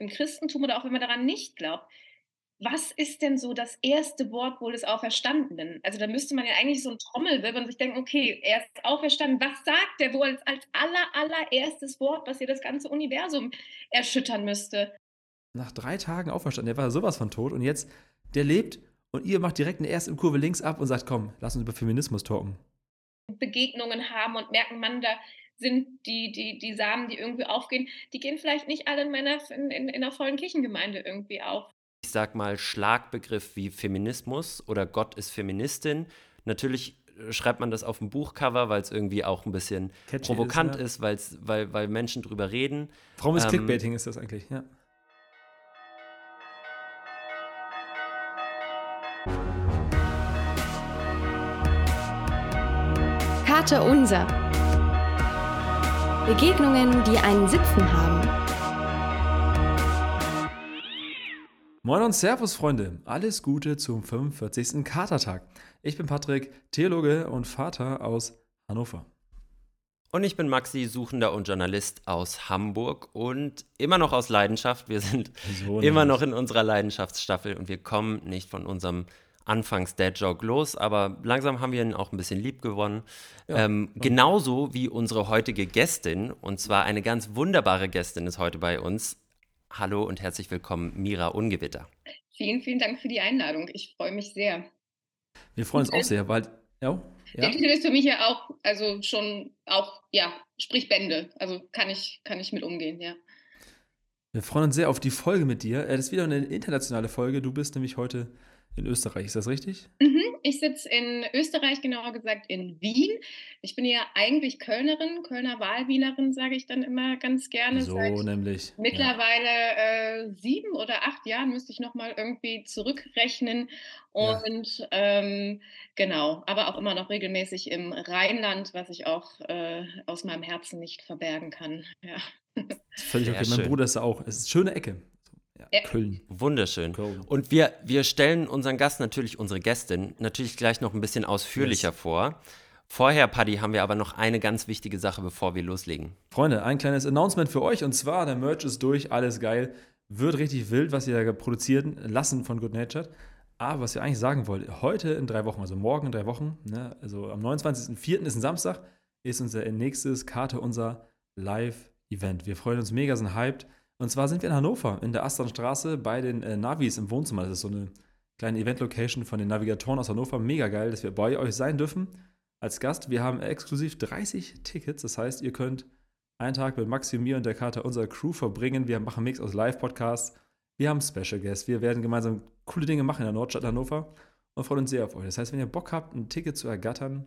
im Christentum oder auch wenn man daran nicht glaubt, was ist denn so das erste Wort wohl des Auferstandenen? Also da müsste man ja eigentlich so ein Trommelwirbel und sich denken, okay, er ist auferstanden. Was sagt der wohl als, als aller, allererstes Wort, was hier das ganze Universum erschüttern müsste? Nach drei Tagen auferstanden, der war sowas von tot und jetzt, der lebt und ihr macht direkt eine erste Kurve links ab und sagt, komm, lass uns über Feminismus talken. Begegnungen haben und merken, man, da sind die, die, die Samen, die irgendwie aufgehen, die gehen vielleicht nicht alle in meiner in, in, in einer vollen Kirchengemeinde irgendwie auf ich sag mal, Schlagbegriff wie Feminismus oder Gott ist Feministin. Natürlich äh, schreibt man das auf dem Buchcover, weil es irgendwie auch ein bisschen Catchy provokant ist, ja. ist weil, weil Menschen drüber reden. Frommes ähm, Clickbaiting ist das eigentlich, ja. Karte Unser. Begegnungen, die einen Sipfen haben. Moin und Servus, Freunde. Alles Gute zum 45. Katertag. Ich bin Patrick, Theologe und Vater aus Hannover. Und ich bin Maxi, Suchender und Journalist aus Hamburg und immer noch aus Leidenschaft. Wir sind so immer noch in unserer Leidenschaftsstaffel und wir kommen nicht von unserem Anfangs-Dad-Joke los, aber langsam haben wir ihn auch ein bisschen lieb gewonnen. Ja. Ähm, genauso wie unsere heutige Gästin, und zwar eine ganz wunderbare Gästin ist heute bei uns, Hallo und herzlich willkommen, Mira Ungewitter. Vielen, vielen Dank für die Einladung. Ich freue mich sehr. Wir freuen uns auch sehr, weil. Ja, ja. Der Titel ist für mich ja auch, also schon auch, ja, sprich Bände. Also kann ich, kann ich mit umgehen, ja. Wir freuen uns sehr auf die Folge mit dir. Das ist wieder eine internationale Folge. Du bist nämlich heute in Österreich, ist das richtig? Mhm, ich sitze in Österreich, genauer gesagt in Wien. Ich bin ja eigentlich Kölnerin, Kölner Wahlwienerin, sage ich dann immer ganz gerne. So Seit nämlich. Mittlerweile ja. äh, sieben oder acht Jahren müsste ich nochmal irgendwie zurückrechnen. Und ja. ähm, genau, aber auch immer noch regelmäßig im Rheinland, was ich auch äh, aus meinem Herzen nicht verbergen kann. Ja. Völlig okay. Mein Bruder ist auch. Es ist eine schöne Ecke. Ja. Köln. Wunderschön. Köln. Und wir, wir stellen unseren Gast natürlich, unsere Gästin, natürlich gleich noch ein bisschen ausführlicher yes. vor. Vorher, Paddy, haben wir aber noch eine ganz wichtige Sache, bevor wir loslegen. Freunde, ein kleines Announcement für euch und zwar: der Merch ist durch, alles geil. Wird richtig wild, was ihr da produzieren lassen von Good Natured. Aber was wir eigentlich sagen wollen, heute in drei Wochen, also morgen in drei Wochen, ne, also am 29.04. ist ein Samstag, ist unser nächstes Karte, unser Live-Event. Wir freuen uns mega, sind hyped. Und zwar sind wir in Hannover, in der Asternstraße bei den äh, Navis im Wohnzimmer. Das ist so eine kleine Event-Location von den Navigatoren aus Hannover. Mega geil, dass wir bei euch sein dürfen als Gast. Wir haben exklusiv 30 Tickets. Das heißt, ihr könnt einen Tag mit Maxi, mir und der Karte unserer Crew verbringen. Wir machen Mix aus Live-Podcasts. Wir haben Special Guests. Wir werden gemeinsam coole Dinge machen in der Nordstadt Hannover und freuen uns sehr auf euch. Das heißt, wenn ihr Bock habt, ein Ticket zu ergattern,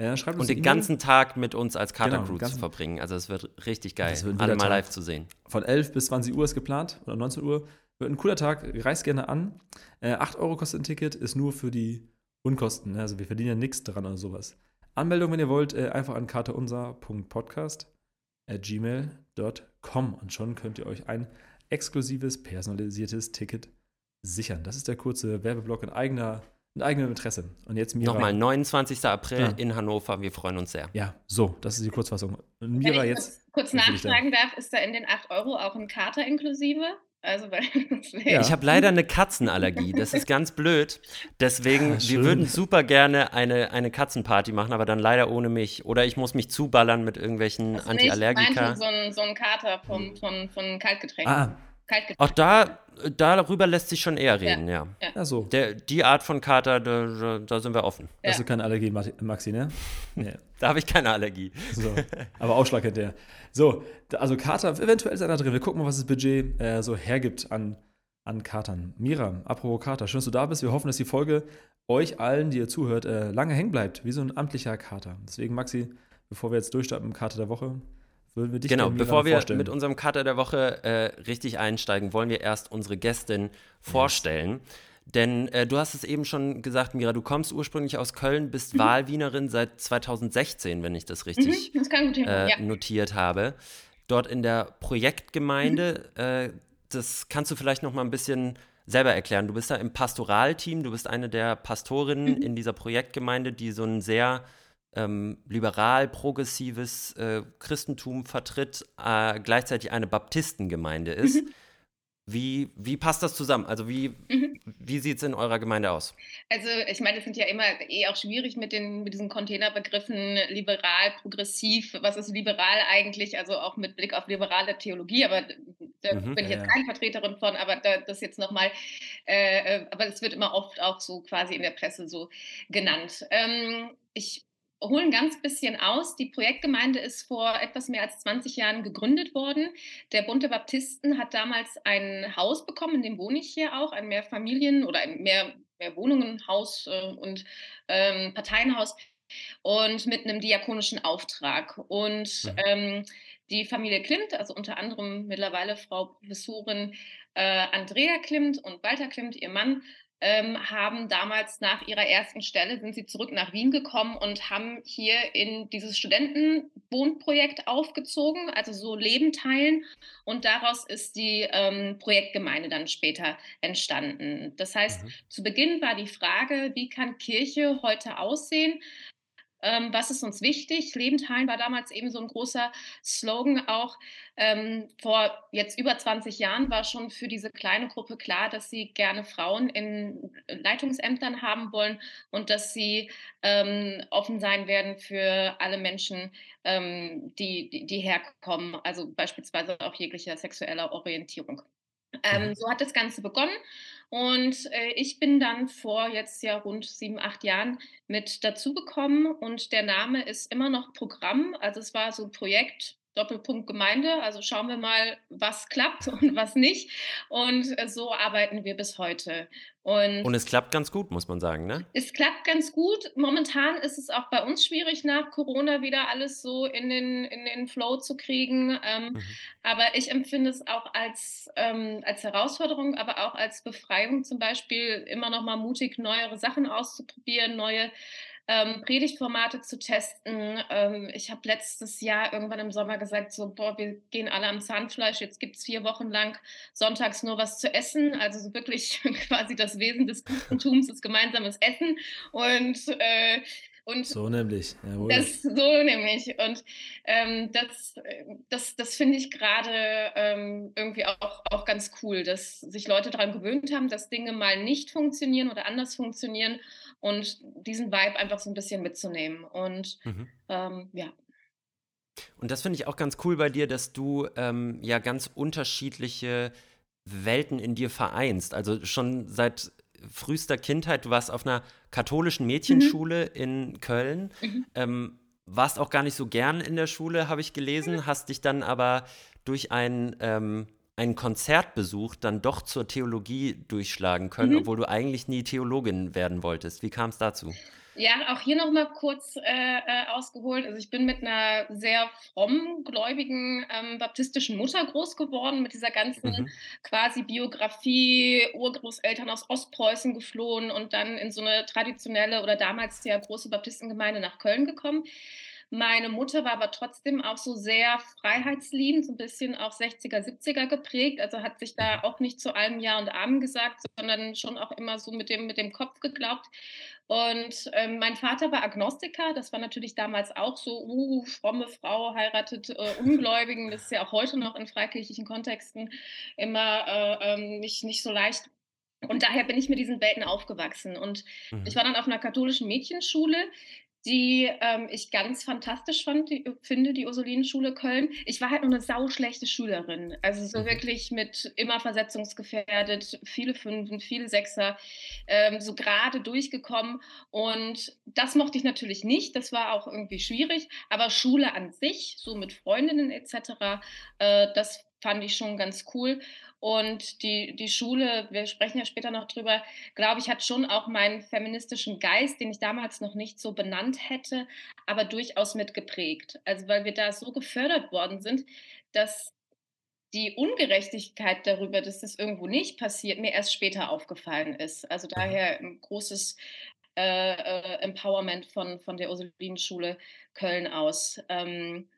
ja, und den ganzen Tag mit uns als Kater-Crew genau, zu verbringen. Also es wird richtig geil, alle mal live zu sehen. Von 11 bis 20 Uhr ist geplant oder 19 Uhr. Wird ein cooler Tag, reist gerne an. Äh, 8 Euro kostet ein Ticket, ist nur für die Unkosten. Ne? Also wir verdienen ja nichts dran oder sowas. Anmeldung, wenn ihr wollt, äh, einfach an katerunser.podcast gmail.com und schon könnt ihr euch ein exklusives, personalisiertes Ticket sichern. Das ist der kurze Werbeblock in eigener in eigenem Interesse. Und jetzt Mira. Nochmal, 29. April ja. in Hannover. Wir freuen uns sehr. Ja, so, das ist die Kurzfassung. Und Mira Wenn ich jetzt. Kurz, kurz nachfragen darf, ist da in den 8 Euro auch ein Kater inklusive? Also, weil, ja. Ich habe leider eine Katzenallergie. Das ist ganz blöd. Deswegen, ja, wir würden super gerne eine, eine Katzenparty machen, aber dann leider ohne mich. Oder ich muss mich zuballern mit irgendwelchen also Antiallergika. Ich meinte so ein, so ein Kater vom, von, von Kaltgetränken. Ah, auch da, darüber lässt sich schon eher reden, ja. ja. ja. so. Der, die Art von Kater, da, da sind wir offen. Ja. Hast du keine Allergie, Maxi, ne? Nee. da habe ich keine Allergie. So. Aber Ausschlag hat der. So, also Kater, eventuell ist einer drin. Wir gucken mal, was das Budget äh, so hergibt an, an Katern. Mira, apropos Kater, schön, dass du da bist. Wir hoffen, dass die Folge euch allen, die ihr zuhört, äh, lange hängen bleibt, wie so ein amtlicher Kater. Deswegen, Maxi, bevor wir jetzt durchstarten mit dem Kater der Woche, würden wir dich Genau, bevor wir vorstellen. mit unserem Cutter der Woche äh, richtig einsteigen, wollen wir erst unsere Gästin vorstellen. Yes. Denn äh, du hast es eben schon gesagt, Mira, du kommst ursprünglich aus Köln, bist mhm. Wahlwienerin seit 2016, wenn ich das richtig mhm, das äh, ja. notiert habe. Dort in der Projektgemeinde, mhm. Äh, das kannst du vielleicht noch mal ein bisschen selber erklären. Du bist da im Pastoralteam, du bist eine der Pastorinnen mhm. in dieser Projektgemeinde, die so ein sehr ähm, liberal-progressives äh, Christentum vertritt, äh, gleichzeitig eine Baptistengemeinde ist. Mhm. Wie, wie passt das zusammen? Also wie, mhm. wie sieht es in eurer Gemeinde aus? Also ich meine, es sind ja immer eh auch schwierig mit, den, mit diesen Containerbegriffen liberal, progressiv. Was ist liberal eigentlich? Also auch mit Blick auf liberale Theologie, aber da mhm, bin ich jetzt ja. keine Vertreterin von, aber da, das jetzt nochmal, äh, äh, aber es wird immer oft auch so quasi in der Presse so genannt. Ähm, ich hole ein ganz bisschen aus. Die Projektgemeinde ist vor etwas mehr als 20 Jahren gegründet worden. Der Bund der Baptisten hat damals ein Haus bekommen, in dem wohne ich hier auch, ein Mehrfamilien- oder ein mehr, mehr Wohnungenhaus äh, und ähm, Parteienhaus und mit einem diakonischen Auftrag. Und mhm. ähm, die Familie Klimt, also unter anderem mittlerweile Frau Professorin äh, Andrea Klimt und Walter Klimt, ihr Mann, ähm, haben damals nach ihrer ersten Stelle, sind sie zurück nach Wien gekommen und haben hier in dieses Studentenwohnprojekt aufgezogen, also so Leben teilen. Und daraus ist die ähm, Projektgemeinde dann später entstanden. Das heißt, mhm. zu Beginn war die Frage, wie kann Kirche heute aussehen? Ähm, was ist uns wichtig? Leben teilen war damals eben so ein großer Slogan auch. Ähm, vor jetzt über 20 Jahren war schon für diese kleine Gruppe klar, dass sie gerne Frauen in Leitungsämtern haben wollen und dass sie ähm, offen sein werden für alle Menschen, ähm, die, die, die, herkommen, also beispielsweise auch jeglicher sexueller Orientierung. Ähm, mhm. so hat das Ganze begonnen. Und äh, ich bin dann vor jetzt ja rund sieben, acht Jahren mit dazugekommen und der Name ist immer noch Programm. Also es war so ein Projekt, Doppelpunkt Gemeinde. Also schauen wir mal, was klappt und was nicht. Und äh, so arbeiten wir bis heute. Und, und, es klappt ganz gut, muss man sagen, ne? Es klappt ganz gut. Momentan ist es auch bei uns schwierig, nach Corona wieder alles so in den, in den Flow zu kriegen. Ähm, mhm. Aber ich empfinde es auch als, ähm, als Herausforderung, aber auch als Befreiung, zum Beispiel immer noch mal mutig, neuere Sachen auszuprobieren, neue ähm, Predigtformate zu testen. Ähm, ich habe letztes Jahr irgendwann im Sommer gesagt, so, boah, wir gehen alle am Zahnfleisch, jetzt gibt es vier Wochen lang sonntags nur was zu essen. Also so wirklich quasi das Wesen des Christentums ist gemeinsames Essen. Und äh, und so nämlich. Jawohl. Das, so nämlich. Und ähm, das, das, das finde ich gerade ähm, irgendwie auch, auch ganz cool, dass sich Leute daran gewöhnt haben, dass Dinge mal nicht funktionieren oder anders funktionieren und diesen Vibe einfach so ein bisschen mitzunehmen. Und mhm. ähm, ja. Und das finde ich auch ganz cool bei dir, dass du ähm, ja ganz unterschiedliche Welten in dir vereinst. Also schon seit frühester Kindheit, du warst auf einer katholischen Mädchenschule mhm. in Köln, mhm. ähm, warst auch gar nicht so gern in der Schule, habe ich gelesen, mhm. hast dich dann aber durch ein, ähm, einen Konzertbesuch dann doch zur Theologie durchschlagen können, mhm. obwohl du eigentlich nie Theologin werden wolltest. Wie kam es dazu? Ja, auch hier noch mal kurz äh, äh, ausgeholt. Also ich bin mit einer sehr fromm gläubigen ähm, baptistischen Mutter groß geworden, mit dieser ganzen mhm. quasi Biografie, Urgroßeltern aus Ostpreußen geflohen und dann in so eine traditionelle oder damals sehr große Baptistengemeinde nach Köln gekommen. Meine Mutter war aber trotzdem auch so sehr freiheitsliebend, so ein bisschen auch 60er, 70er geprägt. Also hat sich da mhm. auch nicht zu allem Ja und Amen gesagt, sondern schon auch immer so mit dem, mit dem Kopf geglaubt. Und ähm, mein Vater war Agnostiker, das war natürlich damals auch so, uh, fromme Frau heiratet äh, Ungläubigen, das ist ja auch heute noch in freikirchlichen Kontexten immer äh, ähm, nicht, nicht so leicht. Und daher bin ich mit diesen Welten aufgewachsen. Und mhm. ich war dann auf einer katholischen Mädchenschule, die ähm, ich ganz fantastisch fand, die, finde, die Ursulinenschule Köln. Ich war halt nur eine sauschlechte Schülerin. Also so mhm. wirklich mit immer versetzungsgefährdet, viele Fünfen, viele Sechser, ähm, so gerade durchgekommen. Und das mochte ich natürlich nicht. Das war auch irgendwie schwierig. Aber Schule an sich, so mit Freundinnen etc., äh, das fand ich schon ganz cool. Und die, die Schule, wir sprechen ja später noch drüber, glaube ich, hat schon auch meinen feministischen Geist, den ich damals noch nicht so benannt hätte, aber durchaus mitgeprägt. Also weil wir da so gefördert worden sind, dass die Ungerechtigkeit darüber, dass das irgendwo nicht passiert, mir erst später aufgefallen ist. Also daher ein großes äh, äh, Empowerment von, von der Ursulinenschule Köln aus. Ähm,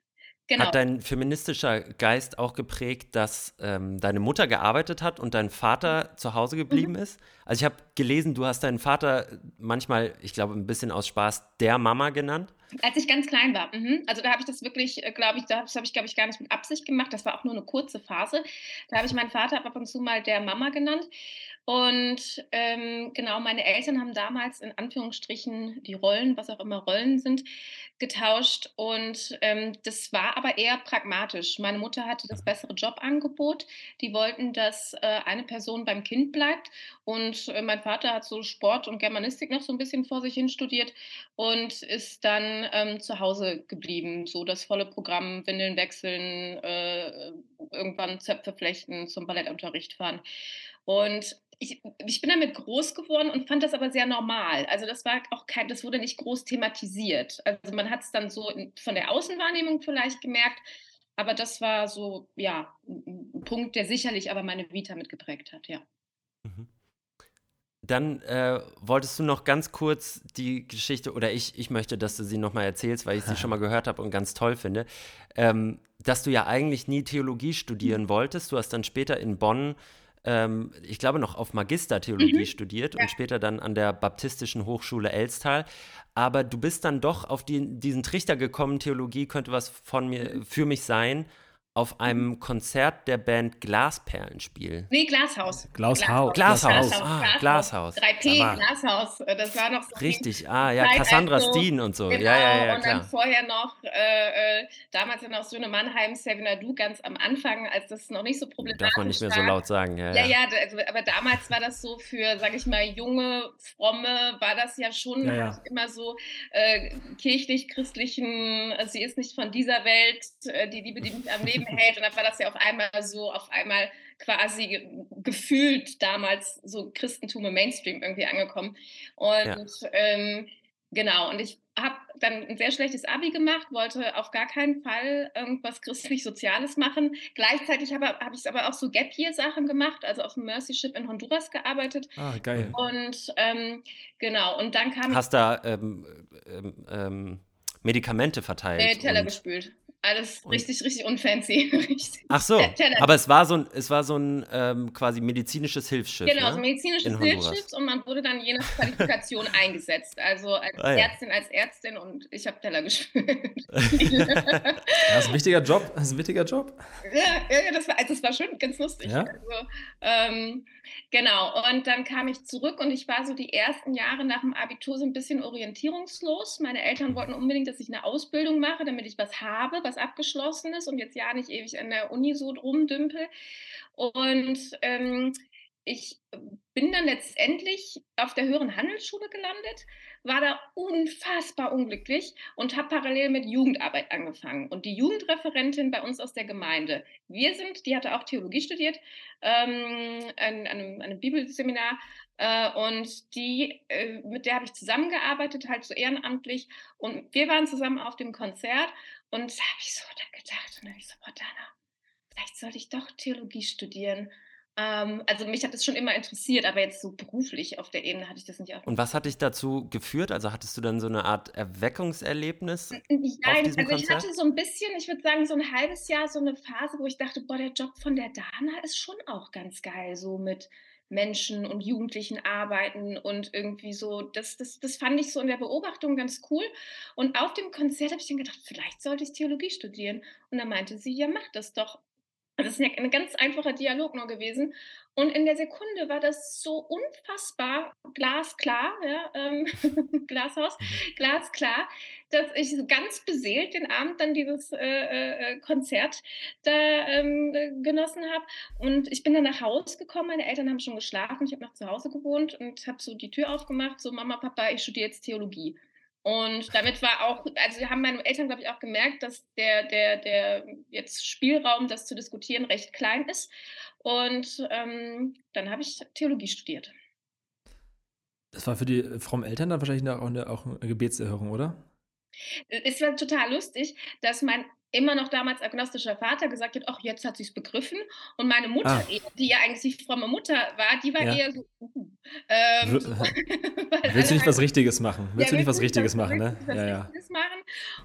Genau. Hat dein feministischer Geist auch geprägt, dass ähm, deine Mutter gearbeitet hat und dein Vater zu Hause geblieben mhm. ist? Also ich habe gelesen, du hast deinen Vater manchmal, ich glaube ein bisschen aus Spaß, der Mama genannt. Als ich ganz klein war. Mhm. Also da habe ich das wirklich, äh, glaube ich, das habe ich, glaube ich, gar nicht mit Absicht gemacht. Das war auch nur eine kurze Phase. Da habe ich meinen Vater ab und zu mal der Mama genannt. Und ähm, genau, meine Eltern haben damals in Anführungsstrichen die Rollen, was auch immer Rollen sind, getauscht. Und ähm, das war aber eher pragmatisch. Meine Mutter hatte das bessere Jobangebot. Die wollten, dass äh, eine Person beim Kind bleibt. Und äh, mein Vater hat so Sport und Germanistik noch so ein bisschen vor sich hin studiert und ist dann ähm, zu Hause geblieben. So das volle Programm, Windeln wechseln, äh, irgendwann Zöpfe flechten, zum Ballettunterricht fahren. Und ich, ich, bin damit groß geworden und fand das aber sehr normal. Also das war auch kein, das wurde nicht groß thematisiert. Also man hat es dann so von der Außenwahrnehmung vielleicht gemerkt, aber das war so, ja, ein Punkt, der sicherlich aber meine Vita mitgeprägt hat, ja. Mhm. Dann äh, wolltest du noch ganz kurz die Geschichte, oder ich, ich möchte, dass du sie nochmal erzählst, weil ich sie schon mal gehört habe und ganz toll finde, ähm, dass du ja eigentlich nie Theologie studieren wolltest. Du hast dann später in Bonn ähm, ich glaube, noch auf Magistertheologie mhm. studiert ja. und später dann an der Baptistischen Hochschule Elstal. Aber du bist dann doch auf die, diesen Trichter gekommen, Theologie könnte was von mir, für mich sein auf mhm. einem Konzert der Band Glasperlenspiel. Nee, Glashaus. Glashaus. Glashaus. Glashaus. Ah, Glashaus. 3P, Glashaus. Das war noch so. Richtig, ah ja, Cassandra also, Steen und so. Genau, ja, ja, ja, und dann vorher noch, äh, äh, damals dann auch Söhne Mannheim, Savina Du ganz am Anfang, als das noch nicht so problematisch war. Darf man nicht mehr war. so laut sagen, ja. Ja, ja, also, aber damals war das so für, sag ich mal, junge, fromme, war das ja schon ja, ja. immer so äh, kirchlich-christlichen, also sie ist nicht von dieser Welt, äh, die Liebe, die mich am Leben hält. Und dann war das ja auf einmal so, auf einmal quasi gefühlt damals so Christentum im Mainstream irgendwie angekommen. Und ja. ähm, genau, und ich habe dann ein sehr schlechtes Abi gemacht, wollte auf gar keinen Fall irgendwas christlich-soziales machen. Gleichzeitig habe hab ich aber auch so Gap-Year-Sachen gemacht, also auf dem Mercy Ship in Honduras gearbeitet. Ah, geil. Und ähm, genau, und dann kam Hast da ähm, ähm, ähm Medikamente verteilt? Äh, Teller gespült. Alles und richtig, richtig unfancy. richtig. Ach so, aber es war so ein, es war so ein ähm, quasi medizinisches Hilfsschiff. Genau, ne? so ein medizinisches Hilfsschiff und man wurde dann je nach Qualifikation eingesetzt. Also als ah, ja. Ärztin als Ärztin und ich habe Teller gespült. das ist ein wichtiger Job. Das ist ein wichtiger Job. Ja, ja das, war, also das war schon ganz lustig. Ja? Also, ähm, genau, und dann kam ich zurück und ich war so die ersten Jahre nach dem Abitur so ein bisschen orientierungslos. Meine Eltern wollten unbedingt, dass ich eine Ausbildung mache, damit ich was habe, was Abgeschlossenes und jetzt ja nicht ewig an der Uni so rumdümpel. Und ähm, ich bin dann letztendlich auf der höheren Handelsschule gelandet, war da unfassbar unglücklich und habe parallel mit Jugendarbeit angefangen. Und die Jugendreferentin bei uns aus der Gemeinde, wir sind, die hatte auch Theologie studiert, ähm, an, einem, einem Bibelseminar, äh, und die, äh, mit der habe ich zusammengearbeitet, halt so ehrenamtlich. Und wir waren zusammen auf dem Konzert und da habe ich so gedacht, und dann habe ich so, Dana, vielleicht sollte ich doch Theologie studieren. Ähm, also mich hat das schon immer interessiert, aber jetzt so beruflich auf der Ebene hatte ich das nicht auch. Und was hat dich dazu geführt? Also hattest du dann so eine Art Erweckungserlebnis? Nein, also Konzert? ich hatte so ein bisschen, ich würde sagen, so ein halbes Jahr so eine Phase, wo ich dachte, boah, der Job von der Dana ist schon auch ganz geil, so mit Menschen und Jugendlichen arbeiten und irgendwie so, das, das, das fand ich so in der Beobachtung ganz cool. Und auf dem Konzert habe ich dann gedacht, vielleicht sollte ich Theologie studieren. Und dann meinte sie, ja, mach das doch. Das ist ja ein ganz einfacher Dialog nur gewesen. Und in der Sekunde war das so unfassbar glasklar, ja, ähm, Glashaus, mhm. glasklar, dass ich ganz beseelt den Abend dann dieses äh, äh, Konzert da ähm, genossen habe. Und ich bin dann nach Hause gekommen, meine Eltern haben schon geschlafen, ich habe noch zu Hause gewohnt und habe so die Tür aufgemacht, so Mama, Papa, ich studiere jetzt Theologie. Und damit war auch, also haben meine Eltern, glaube ich, auch gemerkt, dass der, der, der jetzt Spielraum, das zu diskutieren, recht klein ist. Und ähm, dann habe ich Theologie studiert. Das war für die frommen Eltern dann wahrscheinlich auch eine, auch eine Gebetserhörung, oder? Es war total lustig, dass mein immer noch damals agnostischer Vater gesagt hat, ach, jetzt hat sie es begriffen. Und meine Mutter, ah. die ja eigentlich die fromme Mutter war, die war ja. eher so, uh. Ähm, Willst du nicht was Richtiges machen? Willst ja, du nicht was Richtiges machen, ne? Was ja, Richtiges machen.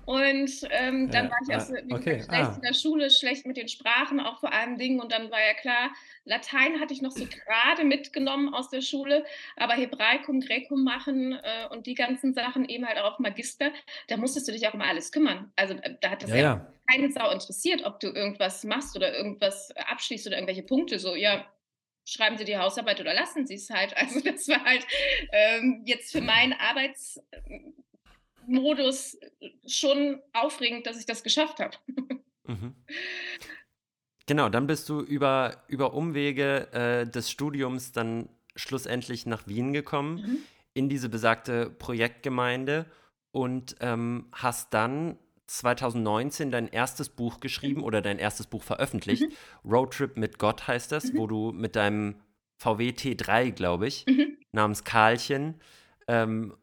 Und ähm, dann ja, war ich auch so, okay. schlecht ah. in der Schule, schlecht mit den Sprachen, auch vor allem Dingen. Und dann war ja klar, Latein hatte ich noch so gerade mitgenommen aus der Schule, aber Hebraikum, Gräkum machen äh, und die ganzen Sachen eben halt auch auf Magister, da musstest du dich auch um alles kümmern. Also äh, da hat das ja, ja keine Sau interessiert, ob du irgendwas machst oder irgendwas abschließt oder irgendwelche Punkte. So, ja, schreiben Sie die Hausarbeit oder lassen Sie es halt. Also das war halt ähm, jetzt für meinen Arbeitsmodus schon aufregend, dass ich das geschafft habe. Mhm. Genau, dann bist du über, über Umwege äh, des Studiums dann schlussendlich nach Wien gekommen, mhm. in diese besagte Projektgemeinde und ähm, hast dann 2019 dein erstes Buch geschrieben oder dein erstes Buch veröffentlicht. Mhm. Roadtrip mit Gott heißt das, mhm. wo du mit deinem VW T3, glaube ich, mhm. namens Karlchen, ähm,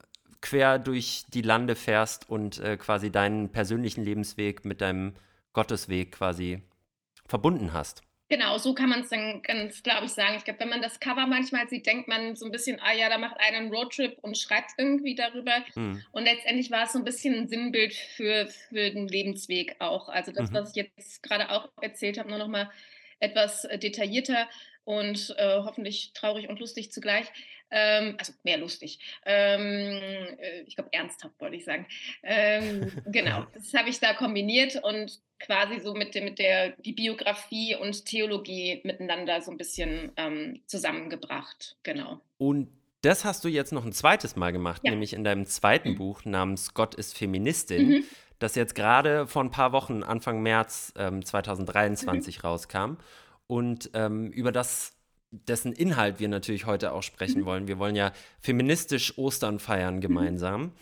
quer durch die Lande fährst und äh, quasi deinen persönlichen Lebensweg mit deinem Gottesweg quasi verbunden hast. Genau, so kann man es dann ganz, glaube ich, sagen. Ich glaube, wenn man das Cover manchmal sieht, denkt man so ein bisschen, ah ja, da macht einer einen Roadtrip und schreibt irgendwie darüber. Mhm. Und letztendlich war es so ein bisschen ein Sinnbild für, für den Lebensweg auch. Also das, mhm. was ich jetzt gerade auch erzählt habe, nur noch mal etwas äh, detaillierter und äh, hoffentlich traurig und lustig zugleich. Ähm, also mehr lustig. Ähm, äh, ich glaube, ernsthaft wollte ich sagen. Ähm, genau, das habe ich da kombiniert und quasi so mit, mit der die Biografie und Theologie miteinander so ein bisschen ähm, zusammengebracht. Genau. Und das hast du jetzt noch ein zweites Mal gemacht, ja. nämlich in deinem zweiten mhm. Buch namens Gott ist Feministin, mhm. das jetzt gerade vor ein paar Wochen, Anfang März ähm, 2023 mhm. rauskam und ähm, über das dessen Inhalt wir natürlich heute auch sprechen mhm. wollen. Wir wollen ja feministisch Ostern feiern mhm. gemeinsam.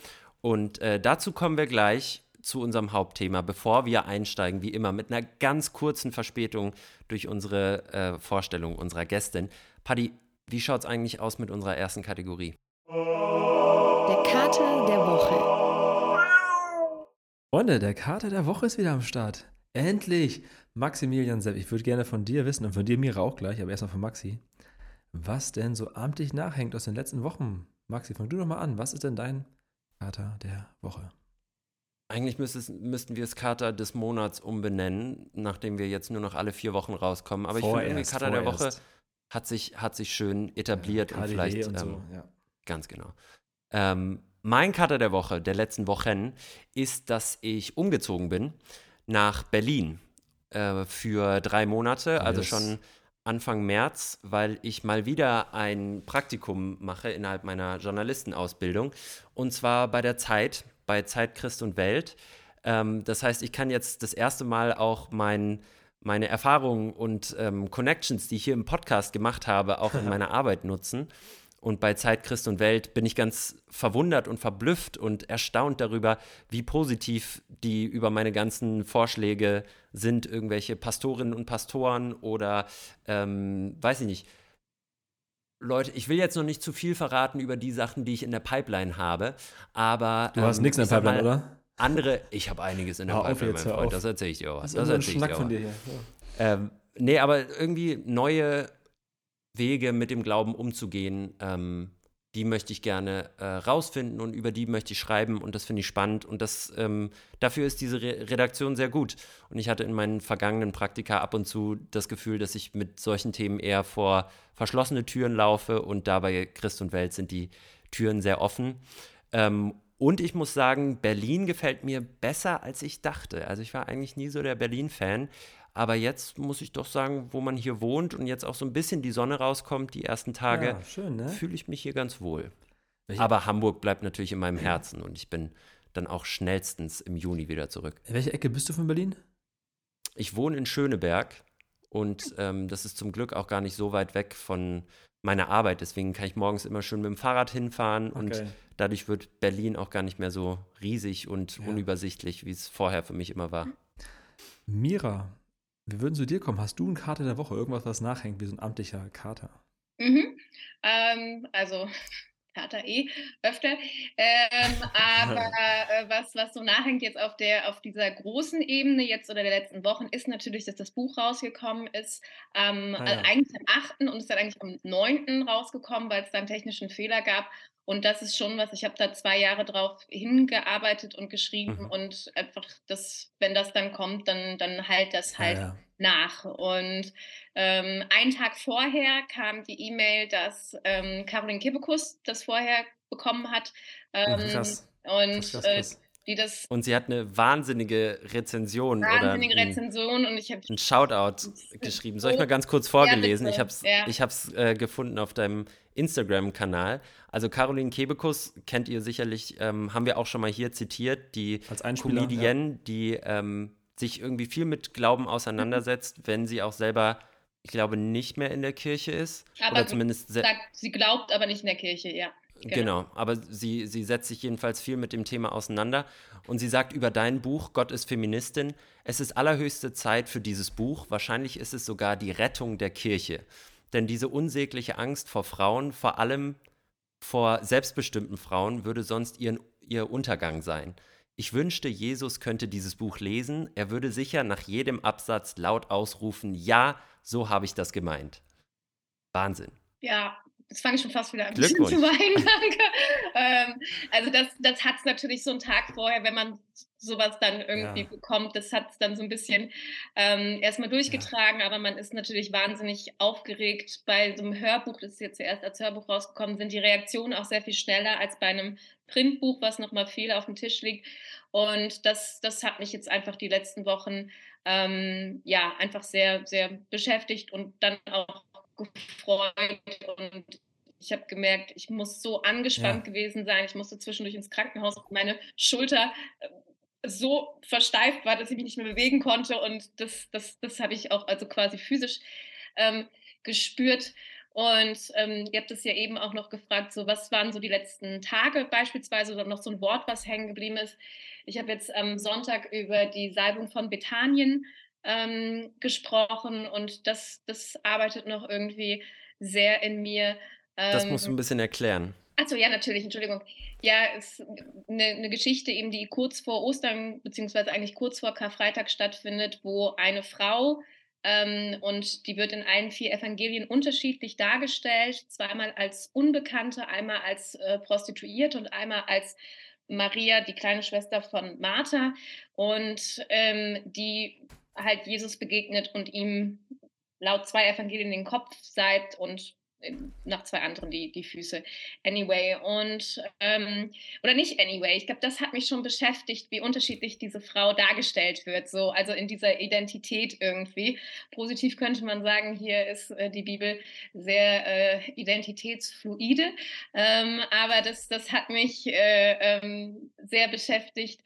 Und äh, dazu kommen wir gleich zu unserem Hauptthema, bevor wir einsteigen, wie immer, mit einer ganz kurzen Verspätung durch unsere äh, Vorstellung unserer Gästin. Paddy, wie schaut es eigentlich aus mit unserer ersten Kategorie? Der Kater der Woche. Freunde, der Kater der Woche ist wieder am Start. Endlich! Maximilian Sepp, ich würde gerne von dir wissen und von dir, Mira, auch gleich, aber erstmal von Maxi, was denn so amtlich nachhängt aus den letzten Wochen. Maxi, fang du doch mal an. Was ist denn dein Kater der Woche? Eigentlich müssten wir es Kater des Monats umbenennen, nachdem wir jetzt nur noch alle vier Wochen rauskommen. Aber vorerst, ich finde, irgendwie Kater vorerst. der Woche hat sich, hat sich schön etabliert ja, und vielleicht. Und so, ähm, ja. Ganz genau. Ähm, mein Kater der Woche, der letzten Wochen, ist, dass ich umgezogen bin nach Berlin äh, für drei Monate, also yes. schon Anfang März, weil ich mal wieder ein Praktikum mache innerhalb meiner Journalistenausbildung. Und zwar bei der Zeit, bei Zeit Christ und Welt. Ähm, das heißt, ich kann jetzt das erste Mal auch mein, meine Erfahrungen und ähm, Connections, die ich hier im Podcast gemacht habe, auch in meiner Arbeit nutzen. Und bei Zeit, Christ und Welt bin ich ganz verwundert und verblüfft und erstaunt darüber, wie positiv die über meine ganzen Vorschläge sind. Irgendwelche Pastorinnen und Pastoren oder, ähm, weiß ich nicht. Leute, ich will jetzt noch nicht zu viel verraten über die Sachen, die ich in der Pipeline habe, aber. Du hast ähm, nichts in der Pipeline, mal, oder? Andere, ich habe einiges in der Hau Pipeline, jetzt, mein Freund, das erzähle ich dir auch. Das, das ist ein Schnack von dir hier. Ja. Ähm, nee, aber irgendwie neue Wege mit dem Glauben umzugehen, ähm, die möchte ich gerne äh, rausfinden und über die möchte ich schreiben und das finde ich spannend und das ähm, dafür ist diese Re Redaktion sehr gut. Und ich hatte in meinen vergangenen Praktika ab und zu das Gefühl, dass ich mit solchen Themen eher vor verschlossene Türen laufe und dabei Christ und Welt sind die Türen sehr offen. Ähm, und ich muss sagen, Berlin gefällt mir besser, als ich dachte. Also ich war eigentlich nie so der Berlin-Fan. Aber jetzt muss ich doch sagen, wo man hier wohnt und jetzt auch so ein bisschen die Sonne rauskommt, die ersten Tage, ja, ne? fühle ich mich hier ganz wohl. Welche? Aber Hamburg bleibt natürlich in meinem Herzen und ich bin dann auch schnellstens im Juni wieder zurück. In welcher Ecke bist du von Berlin? Ich wohne in Schöneberg und ähm, das ist zum Glück auch gar nicht so weit weg von meiner Arbeit. Deswegen kann ich morgens immer schön mit dem Fahrrad hinfahren okay. und dadurch wird Berlin auch gar nicht mehr so riesig und ja. unübersichtlich, wie es vorher für mich immer war. Mira, wir würden zu dir kommen. Hast du eine Karte der Woche? Irgendwas, was nachhängt, wie so ein amtlicher Kater? Mhm. Ähm, also, Kater eh öfter. Ähm, aber äh, was, was so nachhängt jetzt auf, der, auf dieser großen Ebene jetzt oder der letzten Wochen, ist natürlich, dass das Buch rausgekommen ist. Ähm, ah, ja. Eigentlich am 8. und ist dann eigentlich am 9. rausgekommen, weil es da einen technischen Fehler gab. Und das ist schon was, ich habe da zwei Jahre drauf hingearbeitet und geschrieben mhm. und einfach, das, wenn das dann kommt, dann, dann halt das halt ja, ja. Nach. Und ähm, einen Tag vorher kam die E-Mail, dass ähm, Caroline Kebekus das vorher bekommen hat. Ähm, krass. Und krass, krass, krass. Äh, die das. Und sie hat eine wahnsinnige Rezension. Wahnsinnige oder Rezension und ich habe. Ein Shoutout geschrieben. Soll ich mal ganz kurz vorgelesen? Ja, ich habe es ja. ich hab's, äh, gefunden auf deinem Instagram-Kanal. Also Caroline Kebekus kennt ihr sicherlich, ähm, haben wir auch schon mal hier zitiert, die Als Comedienne, ja. die ähm, sich irgendwie viel mit Glauben auseinandersetzt, mhm. wenn sie auch selber, ich glaube, nicht mehr in der Kirche ist. Aber oder zumindest sagt, sie glaubt aber nicht in der Kirche, ja. Genau. genau, aber sie, sie setzt sich jedenfalls viel mit dem Thema auseinander und sie sagt über dein Buch, Gott ist Feministin, es ist allerhöchste Zeit für dieses Buch, wahrscheinlich ist es sogar die Rettung der Kirche. Denn diese unsägliche Angst vor Frauen, vor allem vor selbstbestimmten Frauen, würde sonst ihren, ihr Untergang sein. Ich wünschte, Jesus könnte dieses Buch lesen, er würde sicher nach jedem Absatz laut ausrufen, ja, so habe ich das gemeint. Wahnsinn. Ja, Jetzt fange ich schon fast wieder bisschen zu weinen, danke. ähm, also das, das hat es natürlich so einen Tag vorher, wenn man sowas dann irgendwie ja. bekommt, das hat es dann so ein bisschen ähm, erstmal durchgetragen, ja. aber man ist natürlich wahnsinnig aufgeregt. Bei so einem Hörbuch, das ist jetzt zuerst als Hörbuch rausgekommen, sind die Reaktionen auch sehr viel schneller als bei einem Printbuch, was nochmal viel auf dem Tisch liegt. Und das, das hat mich jetzt einfach die letzten Wochen ähm, ja einfach sehr, sehr beschäftigt und dann auch gefreut und ich habe gemerkt, ich muss so angespannt ja. gewesen sein. Ich musste zwischendurch ins Krankenhaus und meine Schulter äh, so versteift war, dass ich mich nicht mehr bewegen konnte. Und das, das, das habe ich auch also quasi physisch ähm, gespürt. Und ähm, ihr habt es ja eben auch noch gefragt, so was waren so die letzten Tage beispielsweise oder noch so ein Wort, was hängen geblieben ist. Ich habe jetzt am Sonntag über die Salbung von Bethanien ähm, gesprochen und das, das arbeitet noch irgendwie sehr in mir. Ähm, das musst du ein bisschen erklären. Achso, ja, natürlich, Entschuldigung. Ja, es ist eine, eine, Geschichte eben, die kurz vor Ostern, beziehungsweise eigentlich kurz vor Karfreitag stattfindet, wo eine Frau, ähm, und die wird in allen vier Evangelien unterschiedlich dargestellt, zweimal als Unbekannte, einmal als äh, Prostituierte und einmal als Maria, die kleine Schwester von Martha. Und ähm, die halt Jesus begegnet und ihm laut zwei Evangelien den Kopf seit und nach zwei anderen die, die Füße. Anyway, und ähm, oder nicht anyway, ich glaube, das hat mich schon beschäftigt, wie unterschiedlich diese Frau dargestellt wird, so also in dieser Identität irgendwie. Positiv könnte man sagen, hier ist äh, die Bibel sehr äh, identitätsfluide, ähm, aber das, das hat mich äh, ähm, sehr beschäftigt.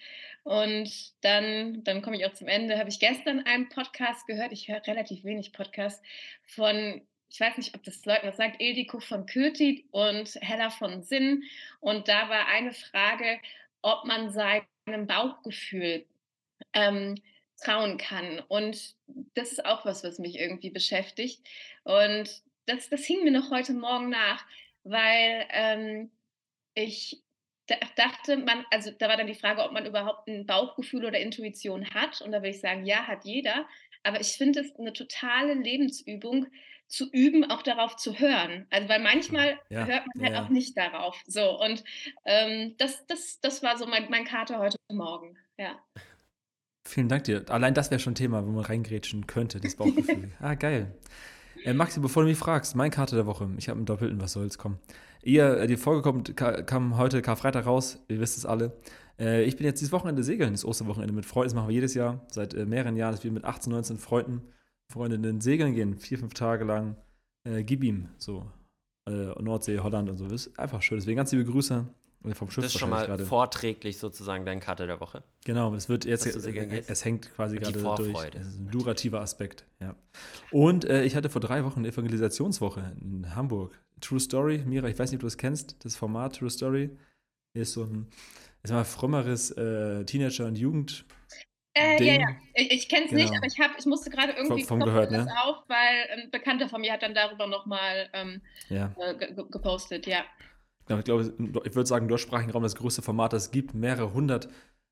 Und dann, dann komme ich auch zum Ende. Habe ich gestern einen Podcast gehört. Ich höre relativ wenig Podcasts von, ich weiß nicht, ob das Leuten was sagt, Ildiko von Kürti und Hella von Sinn. Und da war eine Frage, ob man seinem Bauchgefühl ähm, trauen kann. Und das ist auch was, was mich irgendwie beschäftigt. Und das, das hing mir noch heute Morgen nach, weil ähm, ich dachte man, also da war dann die Frage, ob man überhaupt ein Bauchgefühl oder Intuition hat. Und da würde ich sagen, ja, hat jeder. Aber ich finde es eine totale Lebensübung, zu üben, auch darauf zu hören. Also weil manchmal ja, hört man halt ja. auch nicht darauf. So, und ähm, das, das, das war so mein, mein Kater heute Morgen. Ja. Vielen Dank dir. Allein das wäre schon ein Thema, wo man reingrätschen könnte, das Bauchgefühl. ah, geil. Äh, Maxi, bevor du mich fragst, mein Karte der Woche. Ich habe einen Doppelten, was soll's, komm. Ihr, äh, die Folge kommt, kam heute Karfreitag raus, ihr wisst es alle. Äh, ich bin jetzt dieses Wochenende segeln, das Osterwochenende mit Freunden. Das machen wir jedes Jahr, seit äh, mehreren Jahren, dass wir mit 18, 19 Freunden, Freundinnen segeln gehen, vier, fünf Tage lang. Gib ihm, so. Nordsee, Holland und so. Das ist einfach schön. Deswegen ganz liebe Grüße vom Schiff. Das ist schon mal grade. vorträglich sozusagen dein Karte der Woche. Genau, es wird jetzt, es hängt quasi gerade durch. Es ist ein durativer Aspekt, ja. Und äh, ich hatte vor drei Wochen eine Evangelisationswoche in Hamburg. True Story, Mira, ich weiß nicht, ob du es kennst, das Format True Story ist so ein, ist mal frommeres äh, Teenager- und Jugend. Äh, ja, ja, ich, ich kenne es genau. nicht, aber ich, hab, ich musste gerade irgendwie vom, vom gehört, ne? auf, weil ein Bekannter von mir hat dann darüber nochmal ähm, ja. äh, gepostet, ja. Ich glaube, ich würde sagen, im deutschsprachigen Raum das größte Format, das es gibt. Mehrere hundert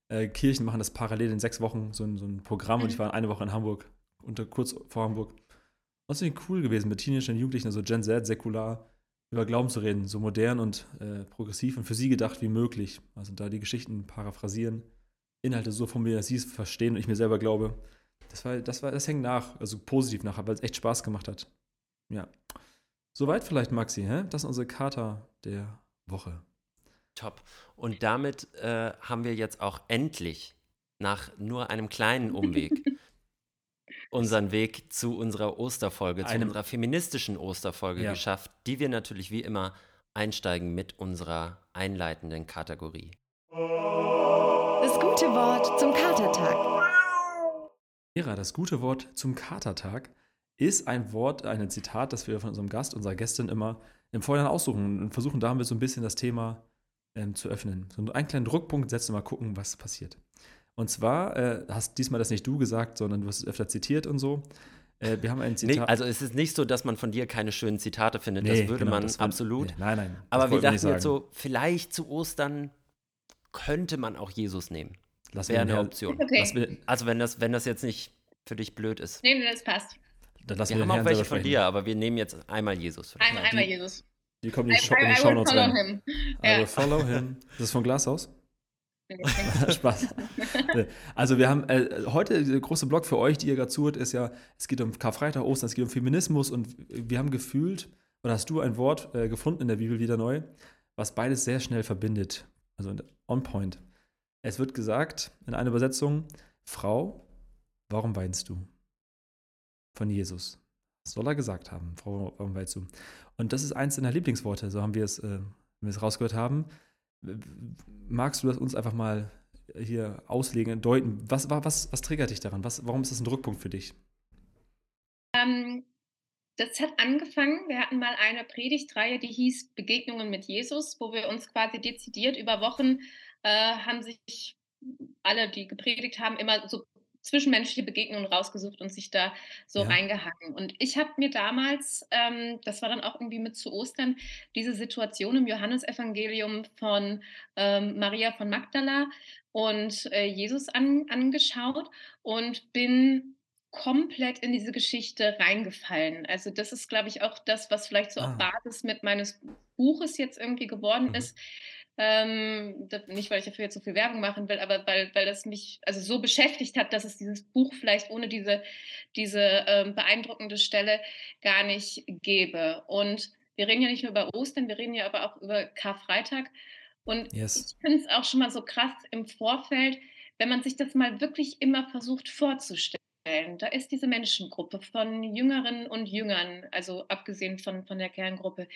äh, Kirchen machen das parallel in sechs Wochen, so ein, so ein Programm. Mhm. Und ich war eine Woche in Hamburg, unter, kurz vor Hamburg. Das ist cool gewesen, mit Teenagern und Jugendlichen, also Gen Z, säkular, über Glauben zu reden, so modern und äh, progressiv und für sie gedacht wie möglich. Also da die Geschichten paraphrasieren, Inhalte so formulieren, dass sie es verstehen und ich mir selber glaube. Das war, das war, das hängt nach, also positiv nach, weil es echt Spaß gemacht hat. Ja. Soweit vielleicht, Maxi, hä? Das ist unsere Charta der Woche. Top. Und damit äh, haben wir jetzt auch endlich nach nur einem kleinen Umweg unseren Weg zu unserer Osterfolge, zu unserer feministischen Osterfolge ja. geschafft, die wir natürlich wie immer einsteigen mit unserer einleitenden Kategorie. Das gute Wort zum Katertag. Mira, das gute Wort zum Katertag ist ein Wort, ein Zitat, das wir von unserem Gast, unserer Gästin immer im Vorhinein aussuchen und versuchen damit so ein bisschen das Thema ähm, zu öffnen. So einen kleinen Druckpunkt setzen und mal gucken, was passiert. Und zwar äh, hast diesmal das nicht du gesagt, sondern du hast es öfter zitiert und so. Äh, wir haben ein Zitat. Nee, also es ist nicht so, dass man von dir keine schönen Zitate findet. Nee, das würde genau, man das absolut. Nee, nein, nein. Aber wir dachten jetzt so, vielleicht zu Ostern könnte man auch Jesus nehmen. Wäre eine Option. Okay. Also wenn das, wenn das jetzt nicht für dich blöd ist. Nee, das passt. Dann lassen wir, wir haben auch welche von dir, aber wir nehmen jetzt einmal Jesus. Einmal, einmal Jesus. Die kommen in die, Show, in die Shownotes rein. Him. I will follow him. Ist das von Glashaus? Spaß. Also wir haben äh, heute der große Blog für euch, die ihr gerade zuhört, ist ja, es geht um Karfreitag, Ostern, es geht um Feminismus und wir haben gefühlt, oder hast du ein Wort äh, gefunden in der Bibel wieder neu, was beides sehr schnell verbindet. Also on point. Es wird gesagt in einer Übersetzung, Frau, warum weinst du? Von Jesus. Das soll er gesagt haben, Frau, weinst du? Und das ist eins deiner Lieblingsworte, so haben wir es, äh, wir es rausgehört haben. Magst du das uns einfach mal hier auslegen, deuten? Was, was, was triggert dich daran? Was, warum ist das ein Druckpunkt für dich? Ähm, das hat angefangen, wir hatten mal eine Predigtreihe, die hieß Begegnungen mit Jesus, wo wir uns quasi dezidiert über Wochen äh, haben sich alle, die gepredigt haben, immer so zwischenmenschliche Begegnungen rausgesucht und sich da so ja. reingehangen. Und ich habe mir damals, ähm, das war dann auch irgendwie mit zu Ostern, diese Situation im Johannesevangelium von ähm, Maria von Magdala und äh, Jesus an, angeschaut und bin komplett in diese Geschichte reingefallen. Also das ist, glaube ich, auch das, was vielleicht so ah. auf Basis mit meines Buches jetzt irgendwie geworden mhm. ist. Ähm, nicht, weil ich dafür jetzt so viel Werbung machen will, aber weil, weil das mich also so beschäftigt hat, dass es dieses Buch vielleicht ohne diese, diese ähm, beeindruckende Stelle gar nicht gäbe. Und wir reden ja nicht nur über Ostern, wir reden ja aber auch über Karfreitag. Und yes. ich finde es auch schon mal so krass im Vorfeld, wenn man sich das mal wirklich immer versucht vorzustellen. Da ist diese Menschengruppe von Jüngerinnen und Jüngern, also abgesehen von, von der Kerngruppe,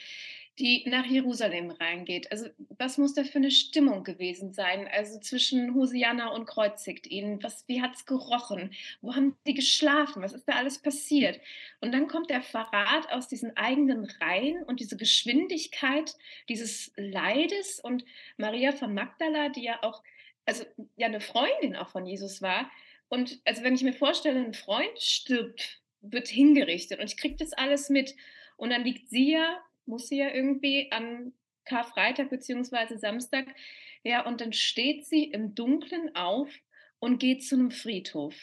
die nach Jerusalem reingeht. Also was muss da für eine Stimmung gewesen sein? Also zwischen Hosianna und kreuzigt ihn. Was, wie hat es gerochen? Wo haben die geschlafen? Was ist da alles passiert? Und dann kommt der Verrat aus diesen eigenen Reihen und diese Geschwindigkeit dieses Leides und Maria von Magdala, die ja auch, also ja eine Freundin auch von Jesus war. Und also wenn ich mir vorstelle, ein Freund stirbt, wird hingerichtet und ich kriege das alles mit. Und dann liegt sie ja muss sie ja irgendwie an Karfreitag bzw. Samstag. Ja, und dann steht sie im Dunkeln auf und geht zu einem Friedhof.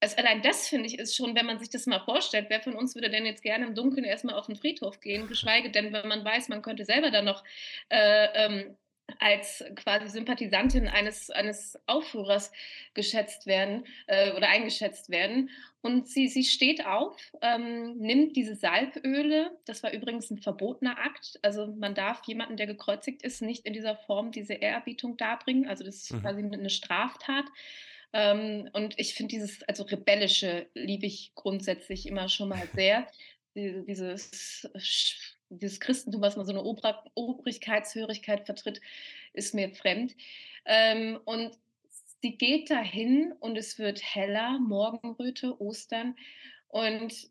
Also allein das finde ich ist schon, wenn man sich das mal vorstellt, wer von uns würde denn jetzt gerne im Dunkeln erstmal auf den Friedhof gehen, geschweige denn, wenn man weiß, man könnte selber dann noch äh, ähm, als quasi Sympathisantin eines, eines Aufführers geschätzt werden äh, oder eingeschätzt werden. Und sie, sie steht auf, ähm, nimmt diese Salböle, das war übrigens ein verbotener Akt, also man darf jemanden, der gekreuzigt ist, nicht in dieser Form diese Ehrerbietung darbringen, also das ist mhm. quasi eine Straftat. Ähm, und ich finde dieses, also rebellische liebe ich grundsätzlich immer schon mal sehr. Dieses dieses Christentum, was man so eine Obrigkeitshörigkeit vertritt, ist mir fremd. Ähm, und sie geht dahin und es wird heller, Morgenröte, Ostern. Und